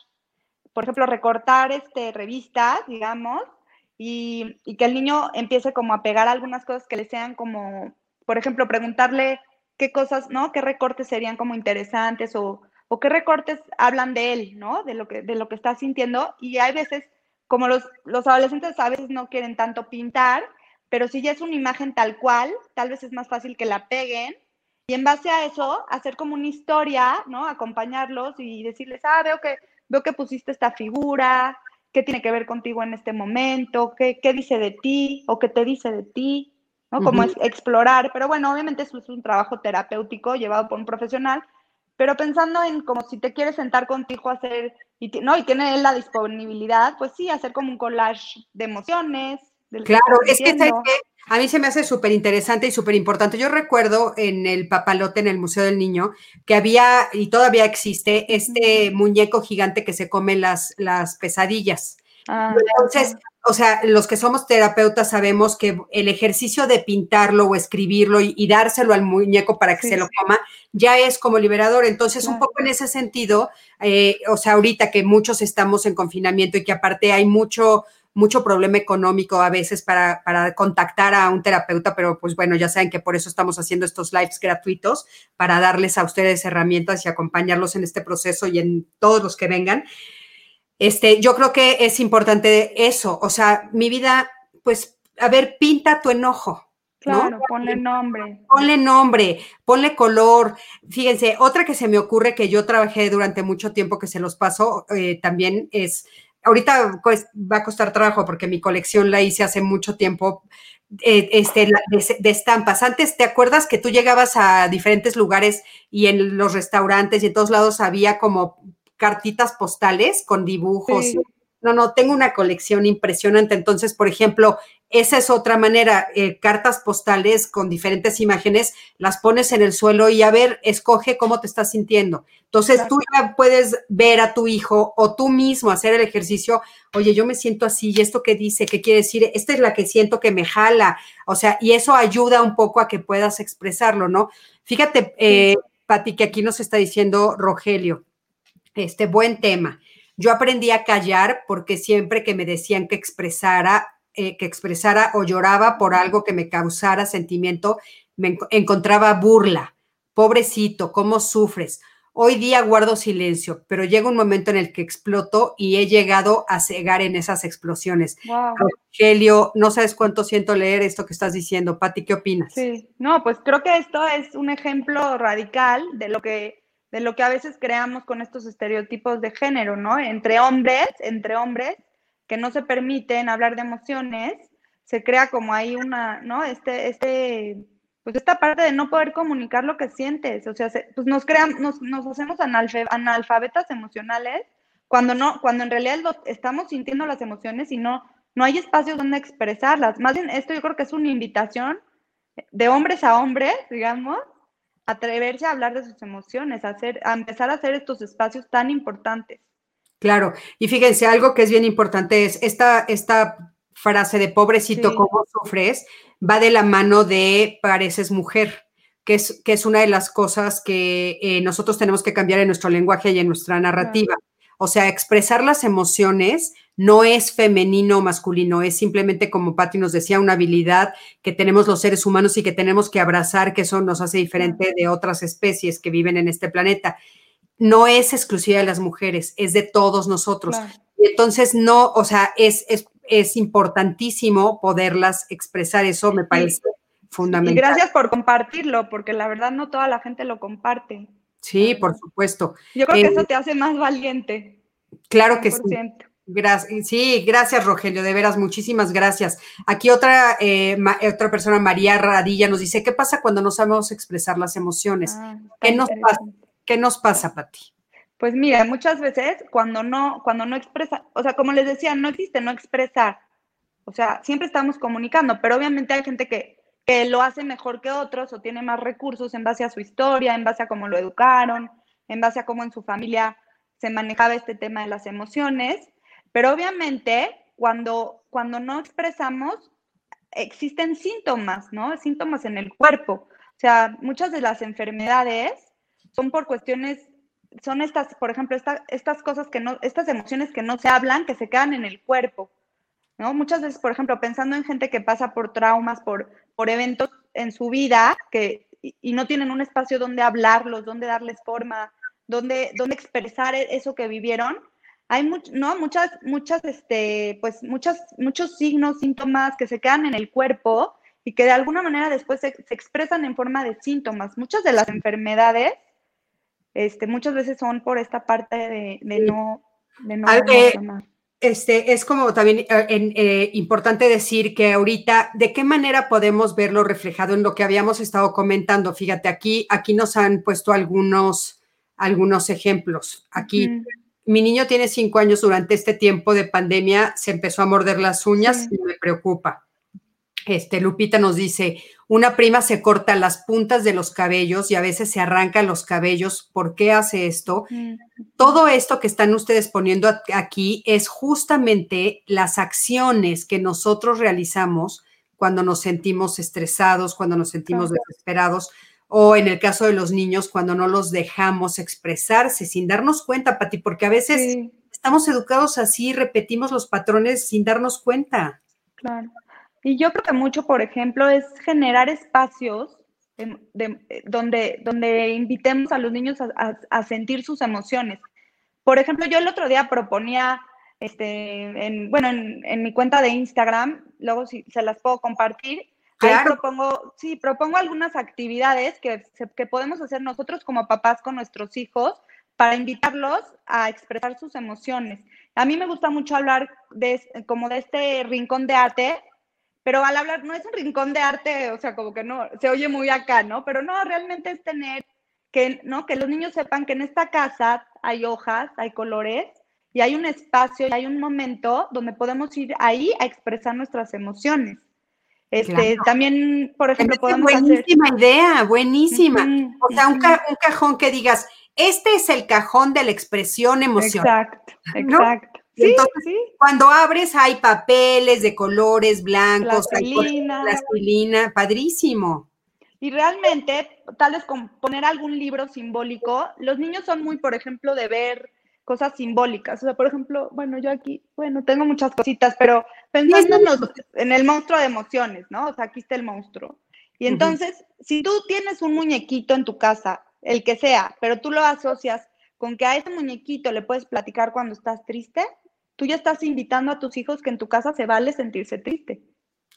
Por ejemplo, recortar este, revistas, digamos, y, y, que el niño empiece como a pegar algunas cosas que le sean como, por ejemplo, preguntarle qué cosas, ¿no? ¿Qué recortes serían como interesantes o, o qué recortes hablan de él, ¿no? De lo que, de lo que está sintiendo. Y hay veces, como los, los adolescentes a veces no quieren tanto pintar, pero si ya es una imagen tal cual, tal vez es más fácil que la peguen. Y en base a eso, hacer como una historia, ¿no? Acompañarlos y decirles, ah, veo que, veo que pusiste esta figura, qué tiene que ver contigo en este momento, qué, qué dice de ti o qué te dice de ti. ¿No? Como es explorar, pero bueno, obviamente eso es un trabajo terapéutico llevado por un profesional, pero pensando en como si te quieres sentar contigo a hacer, y, ¿no? Y tiene la disponibilidad, pues sí, hacer como un collage de emociones. claro, es que, a mí se me hace súper interesante y súper importante. Yo recuerdo en el papalote, en el Museo del Niño, que había, y todavía existe, este muñeco gigante que se come las, las pesadillas. Ah, Entonces, o sea, los que somos terapeutas sabemos que el ejercicio de pintarlo o escribirlo y, dárselo al muñeco para que se lo coma ya es como liberador. Entonces, un poco en ese sentido, eh, o sea, ahorita que muchos estamos en confinamiento y que aparte hay mucho mucho problema económico a veces para, para, contactar a un terapeuta, pero pues bueno, ya saben que por eso estamos haciendo estos lives gratuitos, para darles a ustedes herramientas y acompañarlos en este proceso y en todos los que vengan. Este, yo creo que es importante eso, o sea, mi vida, pues, a ver, pinta tu enojo. Claro, ponle nombre. Ponle nombre, ponle color. Fíjense, otra que se me ocurre que yo trabajé durante mucho tiempo, que se los paso, eh, también es, ahorita pues, va a costar trabajo porque mi colección la hice hace mucho tiempo, eh, este, de, de, estampas. Antes, ¿te acuerdas que tú llegabas a diferentes lugares y en los restaurantes y en todos lados había como cartitas postales con dibujos. No, no, tengo una colección impresionante. Entonces, por ejemplo, esa es otra manera, eh, cartas postales con diferentes imágenes, las pones en el suelo y a ver, escoge cómo te estás sintiendo. Entonces tú ya puedes ver a tu hijo o tú mismo hacer el ejercicio, oye, yo me siento así, y esto que dice, ¿qué quiere decir? Esta es la que siento que me jala, o sea, y eso ayuda un poco a que puedas expresarlo, ¿no? Fíjate, eh, Pati, que aquí nos está diciendo Rogelio, este buen tema. Yo aprendí a callar porque siempre que me decían que expresara, eh, que expresara o lloraba por algo que me causara sentimiento, me encontraba burla. Pobrecito, ¿cómo sufres? Hoy día guardo silencio, pero llega un momento en el que exploto y he llegado a cegar en esas explosiones. Wow. Rogelio, no sabes cuánto siento leer esto que estás diciendo. Pati, ¿qué opinas? Sí, no, pues creo que esto es un ejemplo radical de lo que de lo que a veces creamos con estos estereotipos de género, ¿no? Entre hombres, entre hombres, que no se permiten hablar de emociones, se crea como ahí una, ¿no? Este, este, pues esta parte de no poder comunicar lo que sientes, o sea, pues nos crean, nos, nos hacemos analfabetas emocionales cuando no, cuando en realidad estamos sintiendo las emociones y no, no hay espacios donde expresarlas. Más bien, esto yo creo que es una invitación de hombres a hombres, digamos, atreverse a hablar de sus emociones, a, hacer, a empezar a hacer estos espacios tan importantes. Claro, y fíjense, algo que es bien importante es esta, esta frase de pobrecito, ¿cómo sufres? Va de la mano de pareces mujer, que es, que es una de las cosas que eh, nosotros tenemos que cambiar en nuestro lenguaje y en nuestra narrativa. O sea, expresar las emociones no es femenino o masculino, es simplemente, como Patti nos decía, una habilidad que tenemos los seres humanos y que tenemos que abrazar, que eso nos hace diferente de otras especies que viven en este planeta. No es exclusiva de las mujeres, es de todos nosotros. Y entonces, no, o sea, es, es, es importantísimo poderlas expresar, eso me parece fundamental. Y gracias por compartirlo, porque la verdad no toda la gente lo comparte. Sí, por supuesto. Yo creo que eso te hace más valiente. Claro que sí. Gracias, sí, gracias Rogelio, de veras, muchísimas gracias. Aquí otra, eh, otra persona, María Radilla, nos dice, ¿qué pasa cuando no sabemos expresar las emociones? Ah, ¿Qué, nos pasa, ¿Qué nos pasa, Pati? Pues mira, muchas veces cuando no, cuando no expresa, o sea, como les decía, no existe no expresar. O sea, siempre estamos comunicando, pero obviamente hay gente que, que lo hace mejor que otros o tiene más recursos en base a su historia, en base a cómo lo educaron, en base a cómo en su familia se manejaba este tema de las emociones. Pero obviamente, cuando, cuando no expresamos, existen síntomas, ¿no? Síntomas en el cuerpo. O sea, muchas de las enfermedades son por cuestiones, son estas, por ejemplo, estas cosas que no, estas emociones que no se hablan, que se quedan en el cuerpo. ¿no? Muchas veces, por ejemplo, pensando en gente que pasa por traumas, por, por eventos en su vida que, y, no tienen un espacio donde hablarlos, donde darles forma, donde, donde expresar e, eso que vivieron, hay ¿no? muchas, muchas, este, pues muchas, muchos signos, síntomas que se quedan en el cuerpo y que de alguna manera después se, expresan en forma de síntomas. Muchas de las enfermedades, este, muchas veces son por esta parte de, no, de no este, es como también eh, eh, importante decir que ahorita, ¿de qué manera podemos verlo reflejado en lo que habíamos estado comentando? Fíjate, aquí, aquí nos han puesto algunos, algunos ejemplos. Aquí, mi niño tiene cinco años durante este tiempo de pandemia, se empezó a morder las uñas y me preocupa. Este, Lupita nos dice, una prima se corta las puntas de los cabellos y a veces se arranca los cabellos. ¿Por qué hace esto? Mm. Todo esto que están ustedes poniendo aquí es justamente las acciones que nosotros realizamos cuando nos sentimos estresados, cuando nos sentimos desesperados o en el caso de los niños, cuando no los dejamos expresarse sin darnos cuenta, Pati, porque a veces estamos educados así, repetimos los patrones sin darnos cuenta. Claro. Y yo creo que mucho, por ejemplo, es generar espacios donde, donde invitemos a los niños a, sentir sus emociones. Por ejemplo, yo el otro día proponía, este, en, bueno, en, mi cuenta de Instagram, luego si se las puedo compartir, ahí propongo, sí, propongo algunas actividades que, que podemos hacer nosotros como papás con nuestros hijos para invitarlos a expresar sus emociones. A mí me gusta mucho hablar de, como de este rincón de arte pero al hablar, no es un rincón de arte, o sea, como que no, se oye muy acá, ¿no? Pero no, realmente es tener que, ¿no? Que los niños sepan que en esta casa hay hojas, hay colores, y hay un espacio, y hay un momento donde podemos ir ahí a expresar nuestras emociones. Este, También, por ejemplo, podemos buenísima idea, buenísima. o sea, un, un, cajón que digas, este es el cajón de la expresión emocional. Exacto, exacto. Entonces, cuando abres hay papeles de colores blancos, plastilina. plastilina, padrísimo. Y realmente, tal vez con poner algún libro simbólico, los niños son muy, por ejemplo, de ver cosas simbólicas. O sea, por ejemplo, bueno, yo aquí, bueno, tengo muchas cositas, pero pensando en, el monstruo de emociones, ¿no? O sea, aquí está el monstruo. Y entonces, si tú tienes un muñequito en tu casa, el que sea, pero tú lo asocias con que a ese muñequito le puedes platicar cuando estás triste, tú ya estás invitando a tus hijos que en tu casa se vale sentirse triste.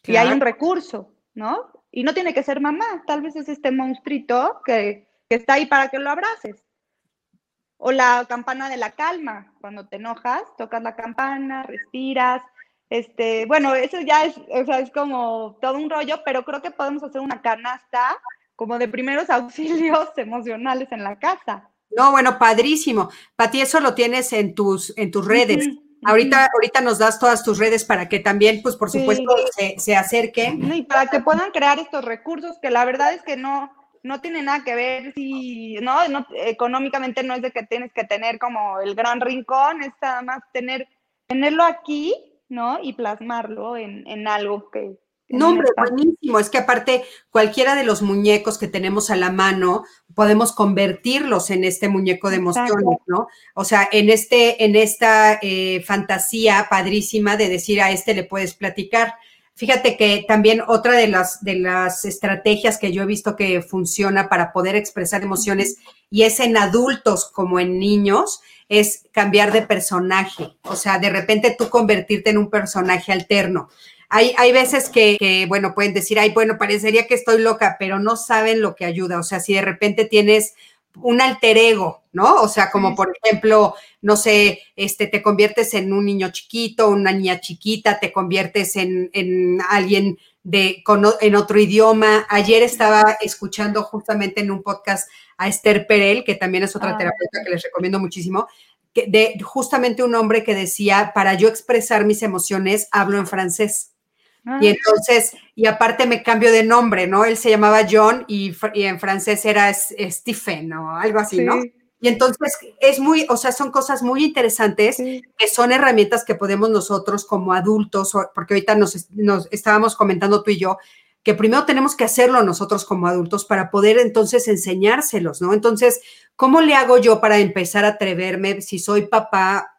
Y hay un recurso, ¿no? Y no tiene que ser mamá, tal vez es este monstruito que, está ahí para que lo abraces. O la campana de la calma, cuando te enojas, tocas la campana, respiras. Este, bueno, eso ya es, o sea, es como todo un rollo, pero creo que podemos hacer una canasta como de primeros auxilios emocionales en la casa. No, bueno, padrísimo. Pati, eso lo tienes en tus, en tus redes. Ahorita, ahorita nos das todas tus redes para que también, pues por supuesto, se, acerquen. Y para que puedan crear estos recursos, que la verdad es que no, no tiene nada que ver si, no, económicamente no es de que tienes que tener como el gran rincón, es nada más tener, tenerlo aquí, ¿no? Y plasmarlo en, en algo que, no, hombre, buenísimo. Es que aparte, cualquiera de los muñecos que tenemos a la mano, podemos convertirlos en este muñeco de emociones, ¿no? O sea, en este, en esta eh, fantasía padrísima de decir a este le puedes platicar. Fíjate que también otra de las, de las estrategias que yo he visto que funciona para poder expresar emociones, y es en adultos como en niños, es cambiar de personaje. O sea, de repente tú convertirte en un personaje alterno. Hay, hay veces que, bueno, pueden decir, ay, bueno, parecería que estoy loca, pero no saben lo que ayuda. O sea, si de repente tienes un alter ego, ¿no? O sea, como por ejemplo, no sé, este, te conviertes en un niño chiquito, una niña chiquita, te conviertes en, en alguien de, en otro idioma. Ayer estaba escuchando justamente en un podcast a Esther Perel, que también es otra ah. terapeuta que les recomiendo muchísimo, de justamente un hombre que decía, para yo expresar mis emociones, hablo en francés. Ah. Y entonces, y aparte me cambio de nombre, ¿no? Él se llamaba John y, en francés era Stephen o algo así, ¿no? Y entonces es muy, o sea, son cosas muy interesantes que son herramientas que podemos nosotros como adultos, porque ahorita nos, nos, estábamos comentando tú y yo, que primero tenemos que hacerlo nosotros como adultos para poder entonces enseñárselos, ¿no? Entonces, ¿cómo le hago yo para empezar a atreverme si soy papá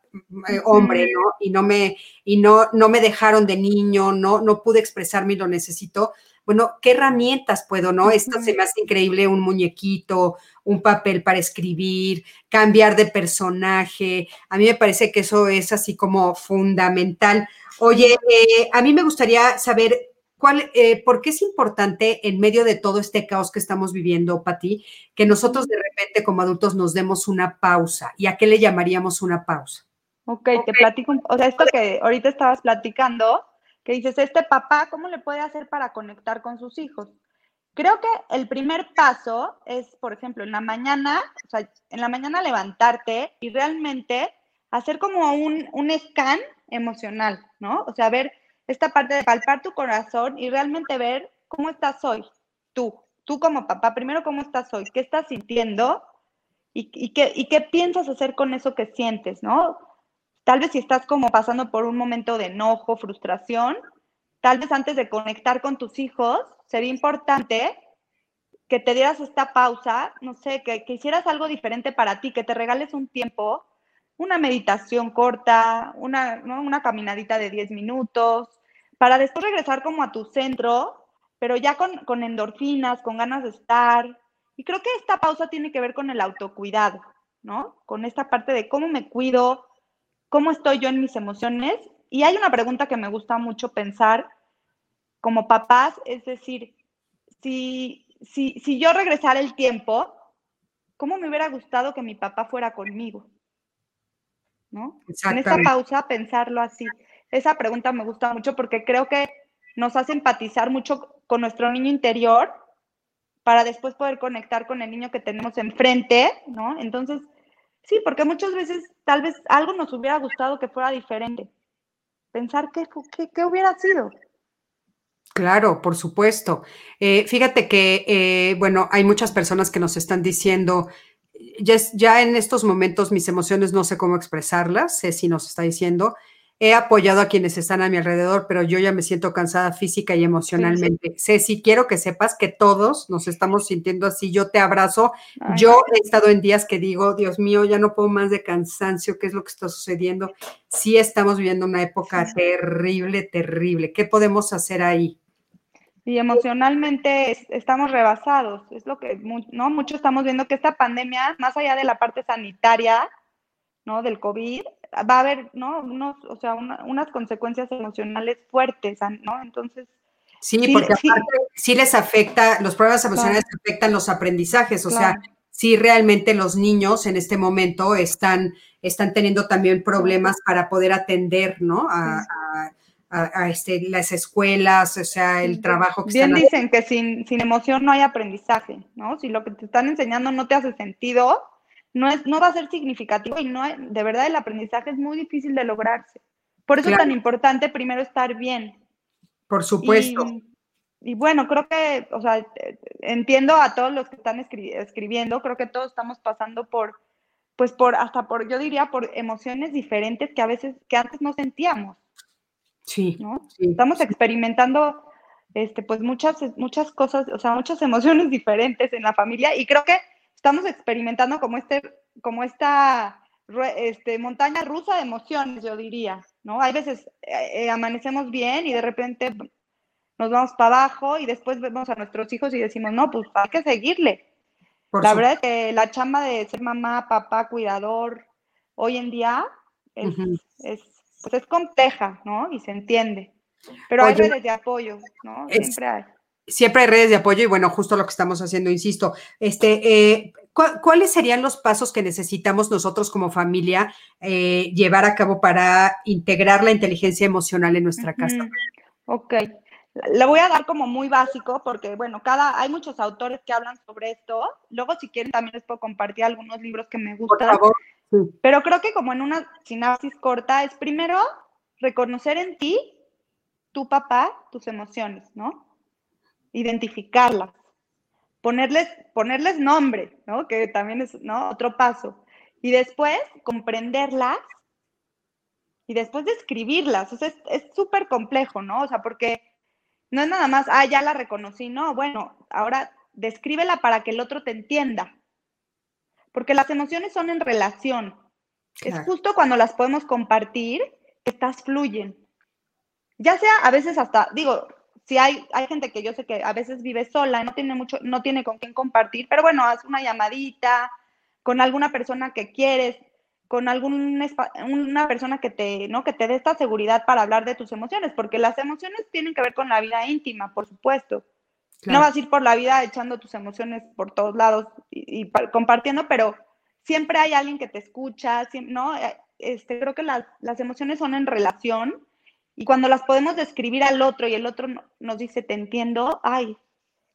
hombre, ¿no? Y no me, y no, no me dejaron de niño, no, no pude expresarme y lo necesito. Bueno, ¿qué herramientas puedo, no? Esto se me hace increíble, un muñequito, un papel para escribir, cambiar de personaje. A mí me parece que eso es así como fundamental. Oye, eh, a mí me gustaría saber ¿Cuál, eh, ¿Por qué es importante en medio de todo este caos que estamos viviendo, Pati, que nosotros de repente como adultos nos demos una pausa? ¿Y a qué le llamaríamos una pausa? Ok, te platico, o sea, esto que ahorita estabas platicando, que dices, este papá, ¿cómo le puede hacer para conectar con sus hijos? Creo que el primer paso es, por ejemplo, en la mañana, o sea, en la mañana levantarte y realmente hacer como un, un scan emocional, ¿no? O sea, ver esta parte de palpar tu corazón y realmente ver cómo estás hoy, tú, tú como papá, primero cómo estás hoy, qué estás sintiendo y, qué, y qué piensas hacer con eso que sientes, ¿no? Tal vez si estás como pasando por un momento de enojo, frustración, tal vez antes de conectar con tus hijos, sería importante que te dieras esta pausa, no sé, que, hicieras algo diferente para ti, que te regales un tiempo, una meditación corta, una, una caminadita de 10 minutos, para después regresar como a tu centro, pero ya con, endorfinas, con ganas de estar. Y creo que esta pausa tiene que ver con el autocuidado, ¿no? Con esta parte de cómo me cuido, cómo estoy yo en mis emociones. Y hay una pregunta que me gusta mucho pensar como papás, es decir, si, si, si yo regresara el tiempo, ¿cómo me hubiera gustado que mi papá fuera conmigo? ¿No? En esa pausa pensarlo así. Esa pregunta me gusta mucho porque creo que nos hace empatizar mucho con nuestro niño interior para después poder conectar con el niño que tenemos enfrente, ¿no? Entonces, sí, porque muchas veces tal vez algo nos hubiera gustado que fuera diferente. Pensar qué, qué, hubiera sido. Claro, por supuesto. Eh, fíjate que, eh, bueno, hay muchas personas que nos están diciendo, ya, ya en estos momentos mis emociones no sé cómo expresarlas, si nos está diciendo, he apoyado a quienes están a mi alrededor, pero yo ya me siento cansada física y emocionalmente. Ceci, quiero que sepas que todos nos estamos sintiendo así. Yo te abrazo. yo he estado en días que digo, Dios mío, ya no puedo más de cansancio. ¿Qué es lo que está sucediendo? Sí estamos viviendo una época terrible, terrible. ¿Qué podemos hacer ahí? Y emocionalmente estamos rebasados. Es lo que, ¿no? Muchos estamos viendo que esta pandemia, más allá de la parte sanitaria, ¿no? Del COVID, va a haber, ¿no? Unos, o sea, unas consecuencias emocionales fuertes, ¿no? Entonces... Sí, porque aparte sí. les afecta, los problemas emocionales afectan los aprendizajes, o sea, sí realmente los niños en este momento están, están teniendo también problemas para poder atender, ¿no? A, este, las escuelas, o sea, el trabajo que Bien dicen que sin, sin emoción no hay aprendizaje, ¿no? Si lo que te están enseñando no te hace sentido, no, es, no va a ser significativo y no, de verdad el aprendizaje es muy difícil de lograrse. Por eso es tan importante primero estar bien. Por supuesto. Y, bueno, creo que, o sea, entiendo a todos los que están escribiendo, creo que todos estamos pasando por, pues por, hasta por, yo diría, por emociones diferentes que a veces, que antes no sentíamos. Sí. ¿no? Estamos experimentando, este, pues muchas, muchas cosas, o sea, muchas emociones diferentes en la familia y creo que estamos experimentando como este, como esta este, montaña rusa de emociones, yo diría, ¿no? Hay veces eh, eh, amanecemos bien y de repente nos vamos para abajo y después vemos a nuestros hijos y decimos, no, pues hay que seguirle. la verdad es que la chamba de ser mamá, papá, cuidador, hoy en día es, pues es compleja, ¿no? Y se entiende. Pero hay redes de apoyo, ¿no? Siempre hay siempre hay redes de apoyo y bueno, justo lo que estamos haciendo, insisto, este, eh, ¿cuáles serían los pasos que necesitamos nosotros como familia eh, llevar a cabo para integrar la inteligencia emocional en nuestra casa? Ok, le voy a dar como muy básico porque, bueno, cada, hay muchos autores que hablan sobre esto. Luego, si quieren, también les puedo compartir algunos libros que me gustan. Por favor. Pero creo que como en una sinapsis corta es primero reconocer en ti, tu papá, tus emociones, ¿no? Identificarlas, ponerles, ponerles nombre, ¿no? Que también es ¿no? otro paso. Y después comprenderlas y después describirlas. O sea, es súper complejo, ¿no? O sea, porque no es nada más, ah, ya la reconocí, no, bueno, ahora descríbela para que el otro te entienda. Porque las emociones son en relación. Es justo cuando las podemos compartir que estas fluyen. Ya sea a veces hasta, digo, si hay, hay gente que yo sé que a veces vive sola, no tiene mucho, no tiene con quién compartir, pero bueno, haz una llamadita con alguna persona que quieres, con alguna una persona que te, ¿no? que te dé esta seguridad para hablar de tus emociones, porque las emociones tienen que ver con la vida íntima, por supuesto. No vas a ir por la vida echando tus emociones por todos lados y, compartiendo, pero siempre hay alguien que te escucha, ¿no? Eh, este, creo que las, las emociones son en relación y cuando las podemos describir al otro y el otro nos dice, te entiendo, ay,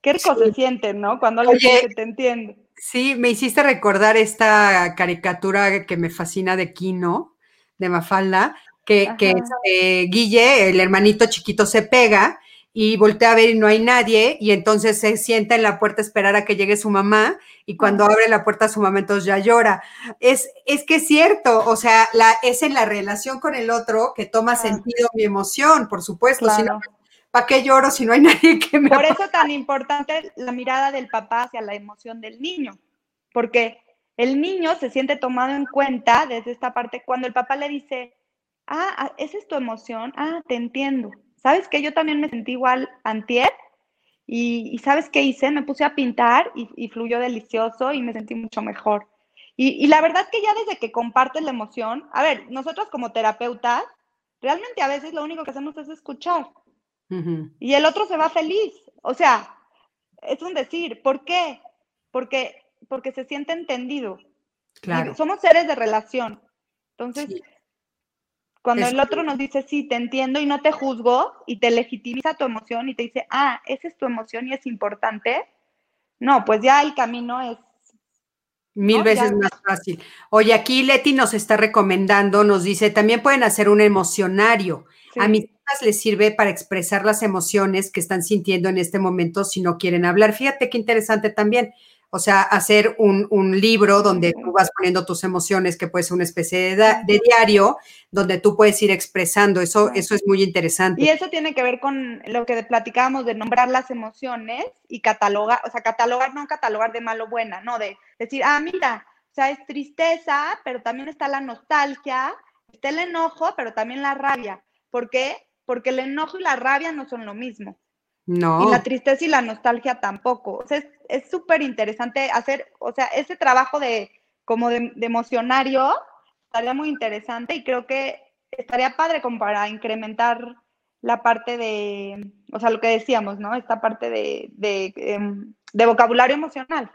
qué rico se siente, ¿no? Cuando alguien dice, te entiendo. Sí, me hiciste recordar esta caricatura que me fascina de Kino, de Mafalda, que, que este, Guille, el hermanito chiquito, se pega y voltea a ver y no hay nadie y entonces se sienta en la puerta a esperar a que llegue su mamá y cuando abre la puerta su mamá entonces ya llora. Es, es que es cierto, o sea, la, es en la relación con el otro que toma sentido mi emoción, por supuesto. ¿Para qué lloro si no hay nadie que me... Por eso tan importante la mirada del papá hacia la emoción del niño, porque el niño se siente tomado en cuenta desde esta parte cuando el papá le dice, ah, ah esa es tu emoción, ah, te entiendo ¿Sabes qué? Yo también me sentí igual antier y, ¿sabes qué hice? Me puse a pintar y, fluyó delicioso y me sentí mucho mejor. Y, la verdad que ya desde que compartes la emoción, a ver, nosotros como terapeutas, realmente a veces lo único que hacemos es escuchar. Y el otro se va feliz. O sea, es un decir, ¿por qué? Porque, porque se siente entendido. Claro. somos seres de relación. Entonces, cuando el otro nos dice, sí, te entiendo y no te juzgo y te legitimiza tu emoción y te dice, ah, esa es tu emoción y es importante, no, pues ya el camino es... Mil veces más fácil. Oye, aquí Leti nos está recomendando, nos dice, también pueden hacer un emocionario. A mis hijas les sirve para expresar las emociones que están sintiendo en este momento si no quieren hablar. Fíjate qué interesante también. O sea, hacer un, libro donde tú vas poniendo tus emociones, que puede ser una especie de, diario, donde tú puedes ir expresando. Eso, eso es muy interesante. Y eso tiene que ver con lo que platicábamos de nombrar las emociones y catalogar, o sea, catalogar, no catalogar de malo o buena, no, de decir, ah, mira, o sea, es tristeza, pero también está la nostalgia, está el enojo, pero también la rabia. ¿Por qué? Porque el enojo y la rabia no son lo mismo. No. Y la tristeza y la nostalgia tampoco. O sea, es súper interesante hacer, o sea, ese trabajo de como de, emocionario estaría muy interesante y creo que estaría padre como para incrementar la parte de, o sea, lo que decíamos, ¿no? Esta parte de, de, em, vocabulario emocional.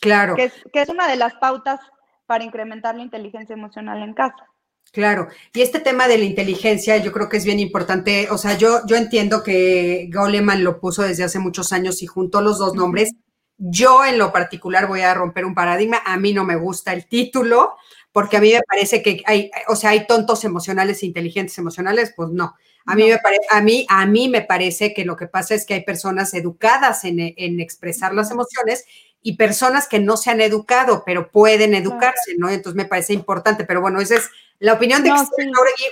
Claro. Que es, que es una de las pautas para incrementar la inteligencia emocional en casa. Claro, y este tema de la inteligencia yo creo que es bien importante, o sea, yo, yo entiendo que Goleman lo puso desde hace muchos años y juntó los dos nombres. Yo en lo particular voy a romper un paradigma, a mí no me gusta el título, porque a mí me parece que hay, o sea, hay tontos emocionales e inteligentes emocionales, pues no. A mí, me parece, a, mí, a mí me parece que lo que pasa es que hay personas educadas en, en expresar las emociones y personas que no se han educado, pero pueden educarse, ¿no? Entonces me parece importante, pero bueno, esa es la opinión de no,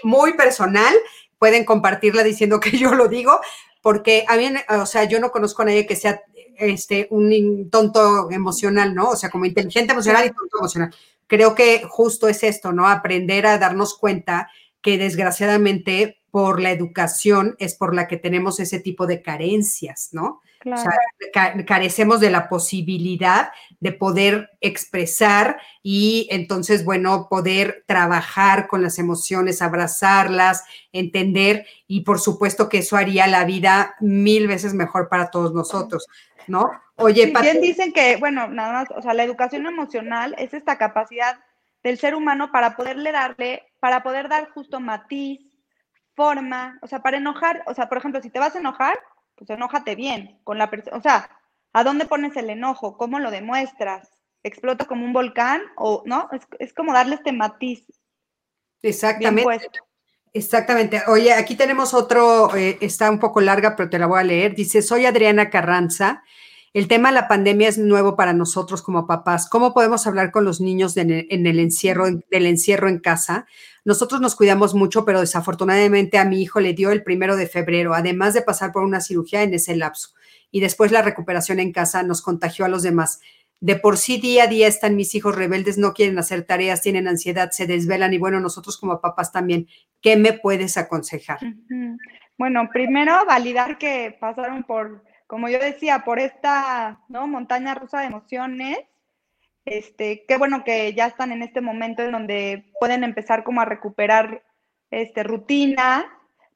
muy personal, pueden compartirla diciendo que yo lo digo, porque a mí, o sea, yo no conozco a nadie que sea este, un tonto emocional, ¿no? O sea, como inteligente emocional y tonto emocional. Creo que justo es esto, ¿no? Aprender a darnos cuenta que desgraciadamente por la educación es por la que tenemos ese tipo de carencias, ¿no? O sea, carecemos de la posibilidad de poder expresar y entonces, bueno, poder trabajar con las emociones, abrazarlas, entender y por supuesto que eso haría la vida mil veces mejor para todos nosotros, ¿no? Oye, Bien dicen que, bueno, nada más, o sea, la educación emocional es esta capacidad del ser humano para poderle darle, para poder dar justo matiz, forma, o sea, para enojar, o sea, por ejemplo, si te vas a enojar, pues enójate bien con la persona, o sea, ¿a dónde pones el enojo? ¿Cómo lo demuestras? ¿Explota como un volcán? O, ¿no? Es, como darle este matiz. Exactamente. Exactamente. Oye, aquí tenemos otro, eh, está un poco larga, pero te la voy a leer. Dice, soy Adriana Carranza. El tema de la pandemia es nuevo para nosotros como papás. ¿Cómo podemos hablar con los niños en el encierro, del encierro en casa? Nosotros nos cuidamos mucho, pero desafortunadamente a mi hijo le dio el primero de febrero, además de pasar por una cirugía en ese lapso. Y después la recuperación en casa nos contagió a los demás. De por sí día a día están mis hijos rebeldes, no quieren hacer tareas, tienen ansiedad, se desvelan y bueno, nosotros como papás también, ¿qué me puedes aconsejar? Bueno, primero validar que pasaron por, como yo decía, por esta ¿no? montaña rusa de emociones. Este, qué bueno que ya están en este momento en donde pueden empezar como a recuperar este, rutina,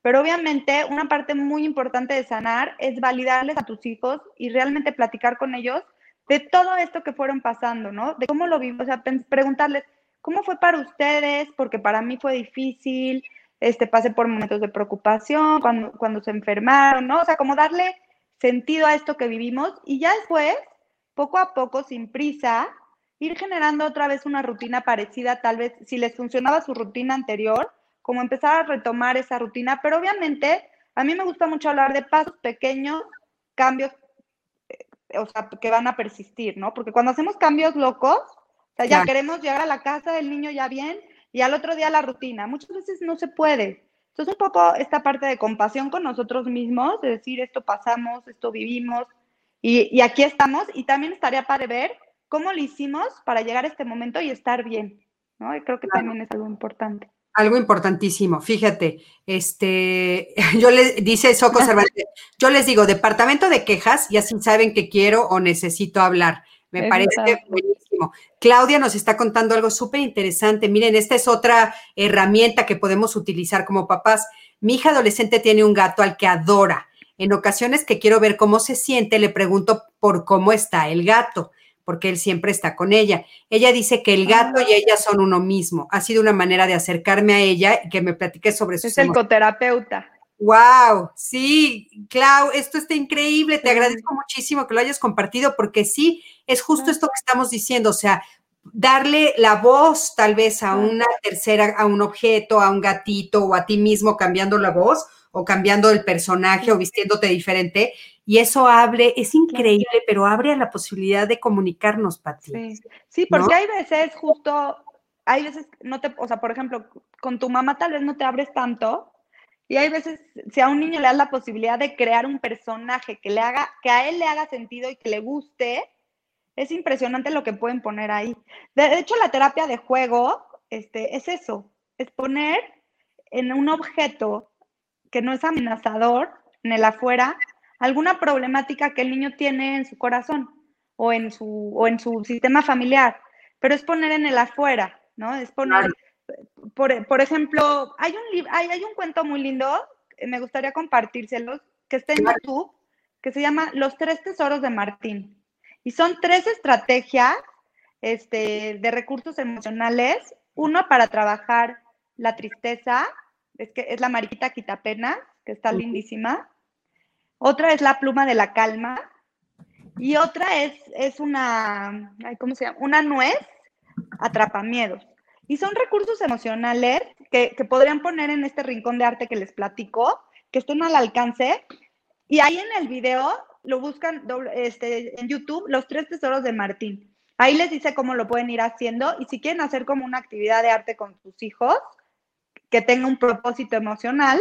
pero obviamente una parte muy importante de sanar es validarles a tus hijos y realmente platicar con ellos de todo esto que fueron pasando, ¿no? De cómo lo vimos, o sea, preguntarles, ¿cómo fue para ustedes? Porque para mí fue difícil, este, pasé por momentos de preocupación, cuando, cuando se enfermaron, ¿no? O sea, como darle sentido a esto que vivimos y ya después, poco a poco, sin prisa, ir generando otra vez una rutina parecida, tal vez si les funcionaba su rutina anterior, como empezar a retomar esa rutina, pero obviamente a mí me gusta mucho hablar de pasos pequeños, cambios o sea, que van a persistir, ¿no? Porque cuando hacemos cambios locos, o sea, ya queremos llegar a la casa del niño ya bien y al otro día la rutina. Muchas veces no se puede. Entonces, un poco esta parte de compasión con nosotros mismos, de decir, esto pasamos, esto vivimos y, y aquí estamos. Y también estaría para ver cómo lo hicimos para llegar a este momento y estar bien, ¿no? Y creo que también es algo importante algo importantísimo. Fíjate, este, yo les, dice Soco Cervantes, yo les digo, departamento de quejas y así saben que quiero o necesito hablar. Me parece buenísimo. Claudia nos está contando algo súper interesante. Miren, esta es otra herramienta que podemos utilizar como papás. Mi hija adolescente tiene un gato al que adora. En ocasiones que quiero ver cómo se siente, le pregunto por cómo está el gato porque él siempre está con ella. Ella dice que el gato y ella son uno mismo. Ha sido una manera de acercarme a ella y que me platique sobre su. Es el coterapeuta. Wow, sí, Clau, esto está increíble. Te agradezco muchísimo que lo hayas compartido porque sí, es justo esto que estamos diciendo, o sea, darle la voz tal vez a una tercera, a un objeto, a un gatito o a ti mismo cambiando la voz o cambiando el personaje o vistiéndote diferente, y eso abre, es increíble, pero abre a la posibilidad de comunicarnos, Pati. Sí, sí porque hay veces justo, hay veces, no te, o sea, por ejemplo, con tu mamá tal vez no te abres tanto, y hay veces, si a un niño le das la posibilidad de crear un personaje que le haga, que a él le haga sentido y que le guste, es impresionante lo que pueden poner ahí. De hecho, la terapia de juego, este, es eso, es poner en un objeto que no es amenazador en el afuera, alguna problemática que el niño tiene en su corazón o en su, o en su sistema familiar, pero es poner en el afuera, ¿no? Es poner, por, ejemplo, hay un, hay, hay un cuento muy lindo, me gustaría compartírselos, que está en YouTube, que se llama Los tres tesoros de Martín. Y son tres estrategias este, de recursos emocionales, uno para trabajar la tristeza, es que es la mariquita quitapena, que está lindísima. Otra es la pluma de la calma. Y otra es, es una, ¿cómo se llama? Una nuez atrapamiedos. Y son recursos emocionales que, que, podrían poner en este rincón de arte que les platico, que estén al alcance. Y ahí en el video lo buscan este, en YouTube, Los Tres Tesoros de Martín. Ahí les dice cómo lo pueden ir haciendo y si quieren hacer como una actividad de arte con sus hijos, que tenga un propósito emocional,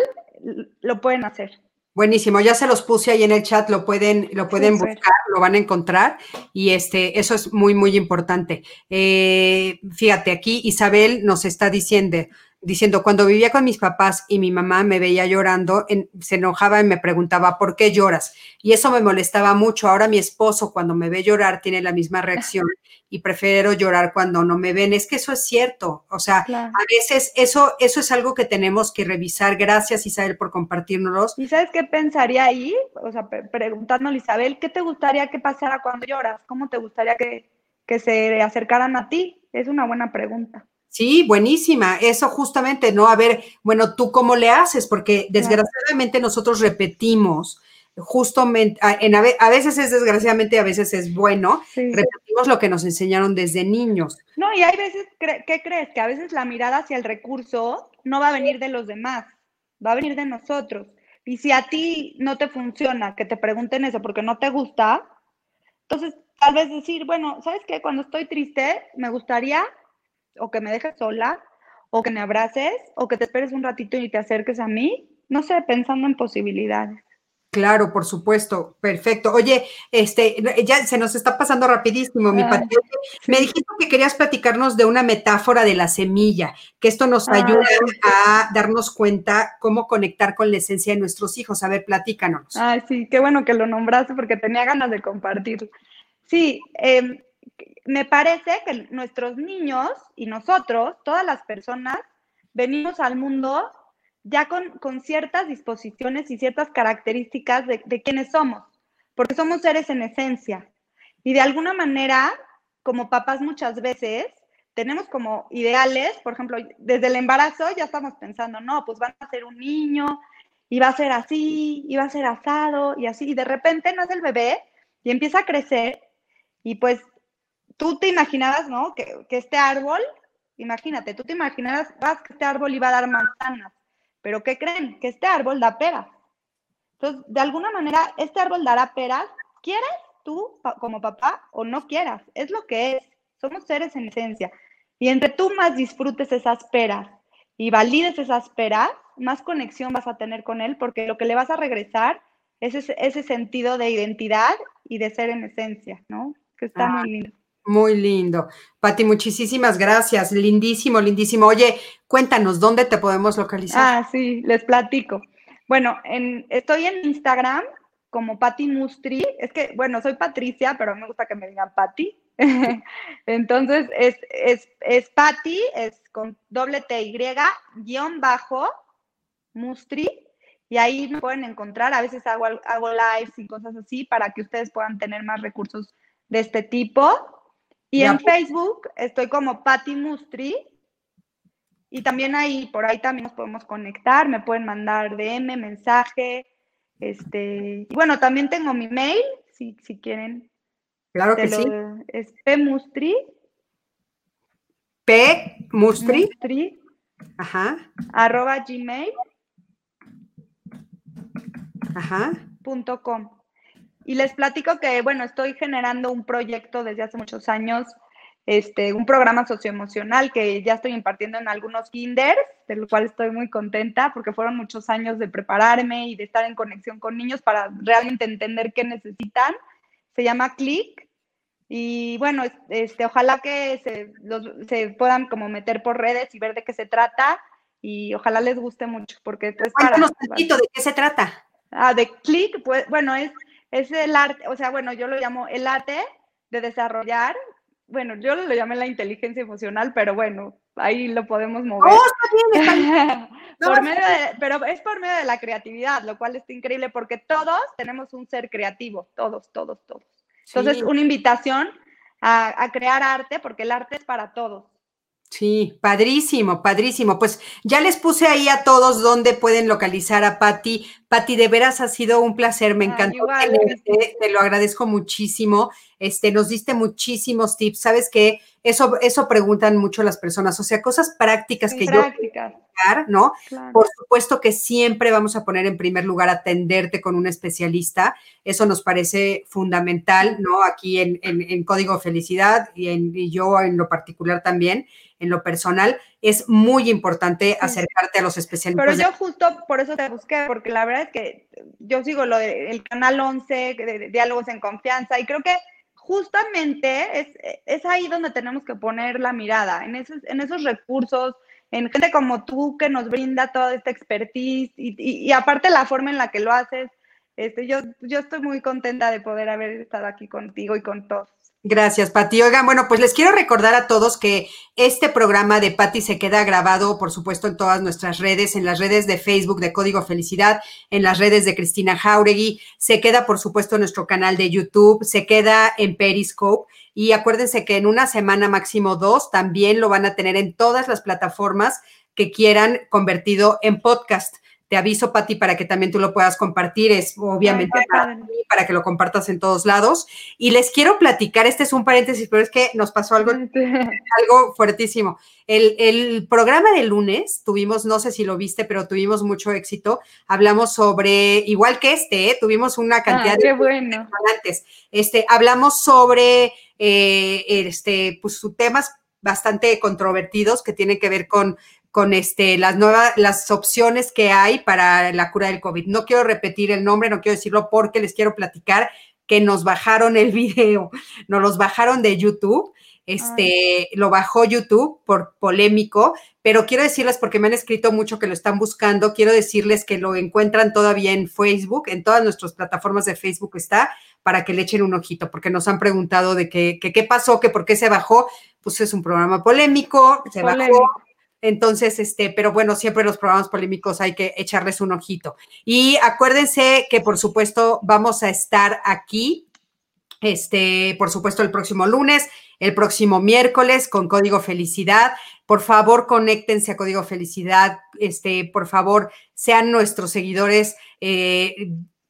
lo pueden hacer. Buenísimo, ya se los puse ahí en el chat, lo pueden, lo pueden buscar, lo van a encontrar y este, eso es muy, muy importante. Eh, fíjate, aquí Isabel nos está diciendo, diciendo, cuando vivía con mis papás y mi mamá me veía llorando, se enojaba y me preguntaba, ¿por qué lloras? Y eso me molestaba mucho. Ahora mi esposo cuando me ve llorar tiene la misma reacción y prefiero llorar cuando no me ven. Es que eso es cierto. O sea, a veces eso, eso es algo que tenemos que revisar. Gracias Isabel por compartirnos. ¿Y sabes qué pensaría ahí? O sea, preguntándole Isabel, ¿qué te gustaría que pasara cuando lloras? ¿Cómo te gustaría que, que se acercaran a ti? Es una buena pregunta. Sí, buenísima. Eso justamente, ¿no? A ver, bueno, ¿tú cómo le haces? Porque desgraciadamente nosotros repetimos justamente, en, a, veces es desgraciadamente, a veces es bueno, repetimos lo que nos enseñaron desde niños. No, y hay veces, ¿qué crees? Que a veces la mirada hacia el recurso no va a venir de los demás, va a venir de nosotros. Y si a ti no te funciona que te pregunten eso porque no te gusta, entonces tal vez decir, bueno, ¿sabes qué? Cuando estoy triste, me gustaría o que me dejes sola, o que me abraces, o que te esperes un ratito y te acerques a mí, no sé, pensando en posibilidades. Claro, por supuesto, perfecto. Oye, este, ya se nos está pasando rapidísimo, mi Pati. Me dijiste que querías platicarnos de una metáfora de la semilla, que esto nos ayuda a darnos cuenta cómo conectar con la esencia de nuestros hijos. A ver, platícanos. Ay, sí, qué bueno que lo nombraste porque tenía ganas de compartirlo. Sí, em, me parece que nuestros niños y nosotros, todas las personas, venimos al mundo ya con, ciertas disposiciones y ciertas características de, de quiénes somos, porque somos seres en esencia. Y de alguna manera, como papás muchas veces, tenemos como ideales, por ejemplo, desde el embarazo ya estamos pensando, no, pues van a ser un niño, y va a ser así, y va a ser asado, y así, y de repente nace el bebé y empieza a crecer, y pues tú te imaginabas, ¿no? Que, que este árbol, imagínate, tú te imaginabas que este árbol iba a dar manzanas, pero ¿qué creen? Que este árbol da peras. Entonces, de alguna manera, este árbol dará peras, quieras tú como papá o no quieras, es lo que es. Somos seres en esencia. Y entre tú más disfrutes esas peras y valides esas peras, más conexión vas a tener con él, porque lo que le vas a regresar es ese, sentido de identidad y de ser en esencia, ¿no? Que está ah, muy lindo. Muy lindo. Pati, muchísimas gracias. Lindísimo, lindísimo. Oye, cuéntanos, ¿dónde te podemos localizar? Ah, sí, les platico. Bueno, en, estoy en Instagram como Pati Mustri. Es que, bueno, soy Patricia, pero me gusta que me digan Pati. Entonces, es, es, es Pati, es con doble T Y, guion bajo, Mustri. Y ahí me pueden encontrar. A veces hago, hago lives y cosas así para que ustedes puedan tener más recursos de este tipo. Y en Facebook estoy como Patty Mustri. Y también ahí, por ahí también nos podemos conectar, me pueden mandar DM, mensaje. Este, y bueno, también tengo mi mail, si, si quieren. Claro que sí. Es pmustri. P mustri. mustri Ajá. Arroba gmail. Ajá. Punto com. Y les platico que, bueno, estoy generando un proyecto desde hace muchos años, este, un programa socioemocional que ya estoy impartiendo en algunos kinders, de lo cual estoy muy contenta porque fueron muchos años de prepararme y de estar en conexión con niños para realmente entender qué necesitan. Se llama Click. Y bueno, este, ojalá que se, se puedan como meter por redes y ver de qué se trata y ojalá les guste mucho porque pues poquito de qué se trata. Ah, de Click, pues bueno, es es el arte, o sea, bueno, yo lo llamo el arte de desarrollar, bueno, yo lo llamé la inteligencia emocional, pero bueno, ahí lo podemos mover. Oh, está bien, pero es por medio de la creatividad, lo cual está increíble porque todos tenemos un ser creativo, todos, todos, todos. Entonces, una invitación a, a crear arte, porque el arte es para todos. Sí, padrísimo, padrísimo. Pues ya les puse ahí a todos donde pueden localizar a Patti. Patti, de veras ha sido un placer, me encantó te lo agradezco muchísimo. Este, nos diste muchísimos tips. Sabes que eso, eso preguntan mucho las personas, o sea, cosas prácticas que yo ¿no? Por supuesto que siempre vamos a poner en primer lugar atenderte con un especialista. Eso nos parece fundamental, ¿no? Aquí en, en, Código Felicidad y, en, y yo en lo particular también en lo personal, es muy importante acercarte a los especialistas. Pero yo justo por eso te busqué, porque la verdad es que yo sigo lo del canal 11, de, Diálogos en Confianza, y creo que justamente es, es, ahí donde tenemos que poner la mirada, en esos, en esos recursos, en gente como tú que nos brinda toda esta expertise y, y, aparte la forma en la que lo haces. Este, yo, yo estoy muy contenta de poder haber estado aquí contigo y con todos. Gracias, Pati. Oigan, bueno, pues les quiero recordar a todos que este programa de Pati se queda grabado, por supuesto, en todas nuestras redes, en las redes de Facebook de Código Felicidad, en las redes de Cristina Jauregui, se queda, por supuesto, en nuestro canal de YouTube, se queda en Periscope. Y acuérdense que en una semana máximo dos también lo van a tener en todas las plataformas que quieran convertido en podcast. Te aviso, Pati, para que también tú lo puedas compartir. Es obviamente para, que lo compartas en todos lados. Y les quiero platicar, este es un paréntesis, pero es que nos pasó algo, algo fuertísimo. El, programa de lunes tuvimos, no sé si lo viste, pero tuvimos mucho éxito. Hablamos sobre, igual que este, ¿eh? tuvimos una ah, cantidad de bueno. Este, hablamos sobre eh, este, pues, temas bastante controvertidos que tienen que ver con con este, las nuevas, las opciones que hay para la cura del COVID. No quiero repetir el nombre, no quiero decirlo porque les quiero platicar que nos bajaron el video, nos los bajaron de YouTube. Este, lo bajó YouTube por polémico, pero quiero decirles, porque me han escrito mucho que lo están buscando, quiero decirles que lo encuentran todavía en Facebook, en todas nuestras plataformas de Facebook está, para que le echen un ojito, porque nos han preguntado de qué, qué pasó, que por qué se bajó, pues es un programa polémico, se bajó, entonces, este, pero bueno, siempre los programas polémicos hay que echarles un ojito. Y acuérdense que, por supuesto, vamos a estar aquí, este, por supuesto, el próximo lunes, el próximo miércoles con Código Felicidad. Por favor, conéctense a Código Felicidad. Este, por favor, sean nuestros seguidores. Eh,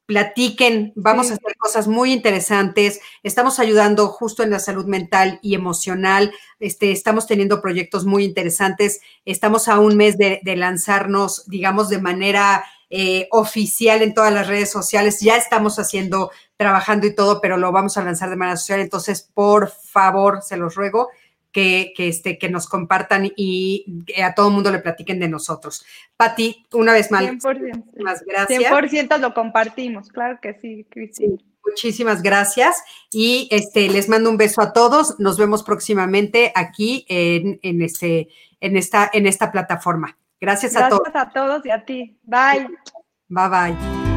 platiquen, vamos a hacer cosas muy interesantes, estamos ayudando justo en la salud mental y emocional, este, estamos teniendo proyectos muy interesantes, estamos a un mes de, lanzarnos, digamos, de manera eh, oficial en todas las redes sociales, ya estamos haciendo, trabajando y todo, pero lo vamos a lanzar de manera social, entonces, por favor, se los ruego, que, este, que nos compartan y a todo el mundo le platiquen de nosotros. Pati, una vez más, 100%, más gracias. 100% lo compartimos, claro que sí, Cristina. muchísimas gracias y este, les mando un beso a todos. Nos vemos próximamente aquí en, en, este, en, esta, en esta plataforma. Gracias, a todos. Gracias a todos y a ti. Bye. Bye bye.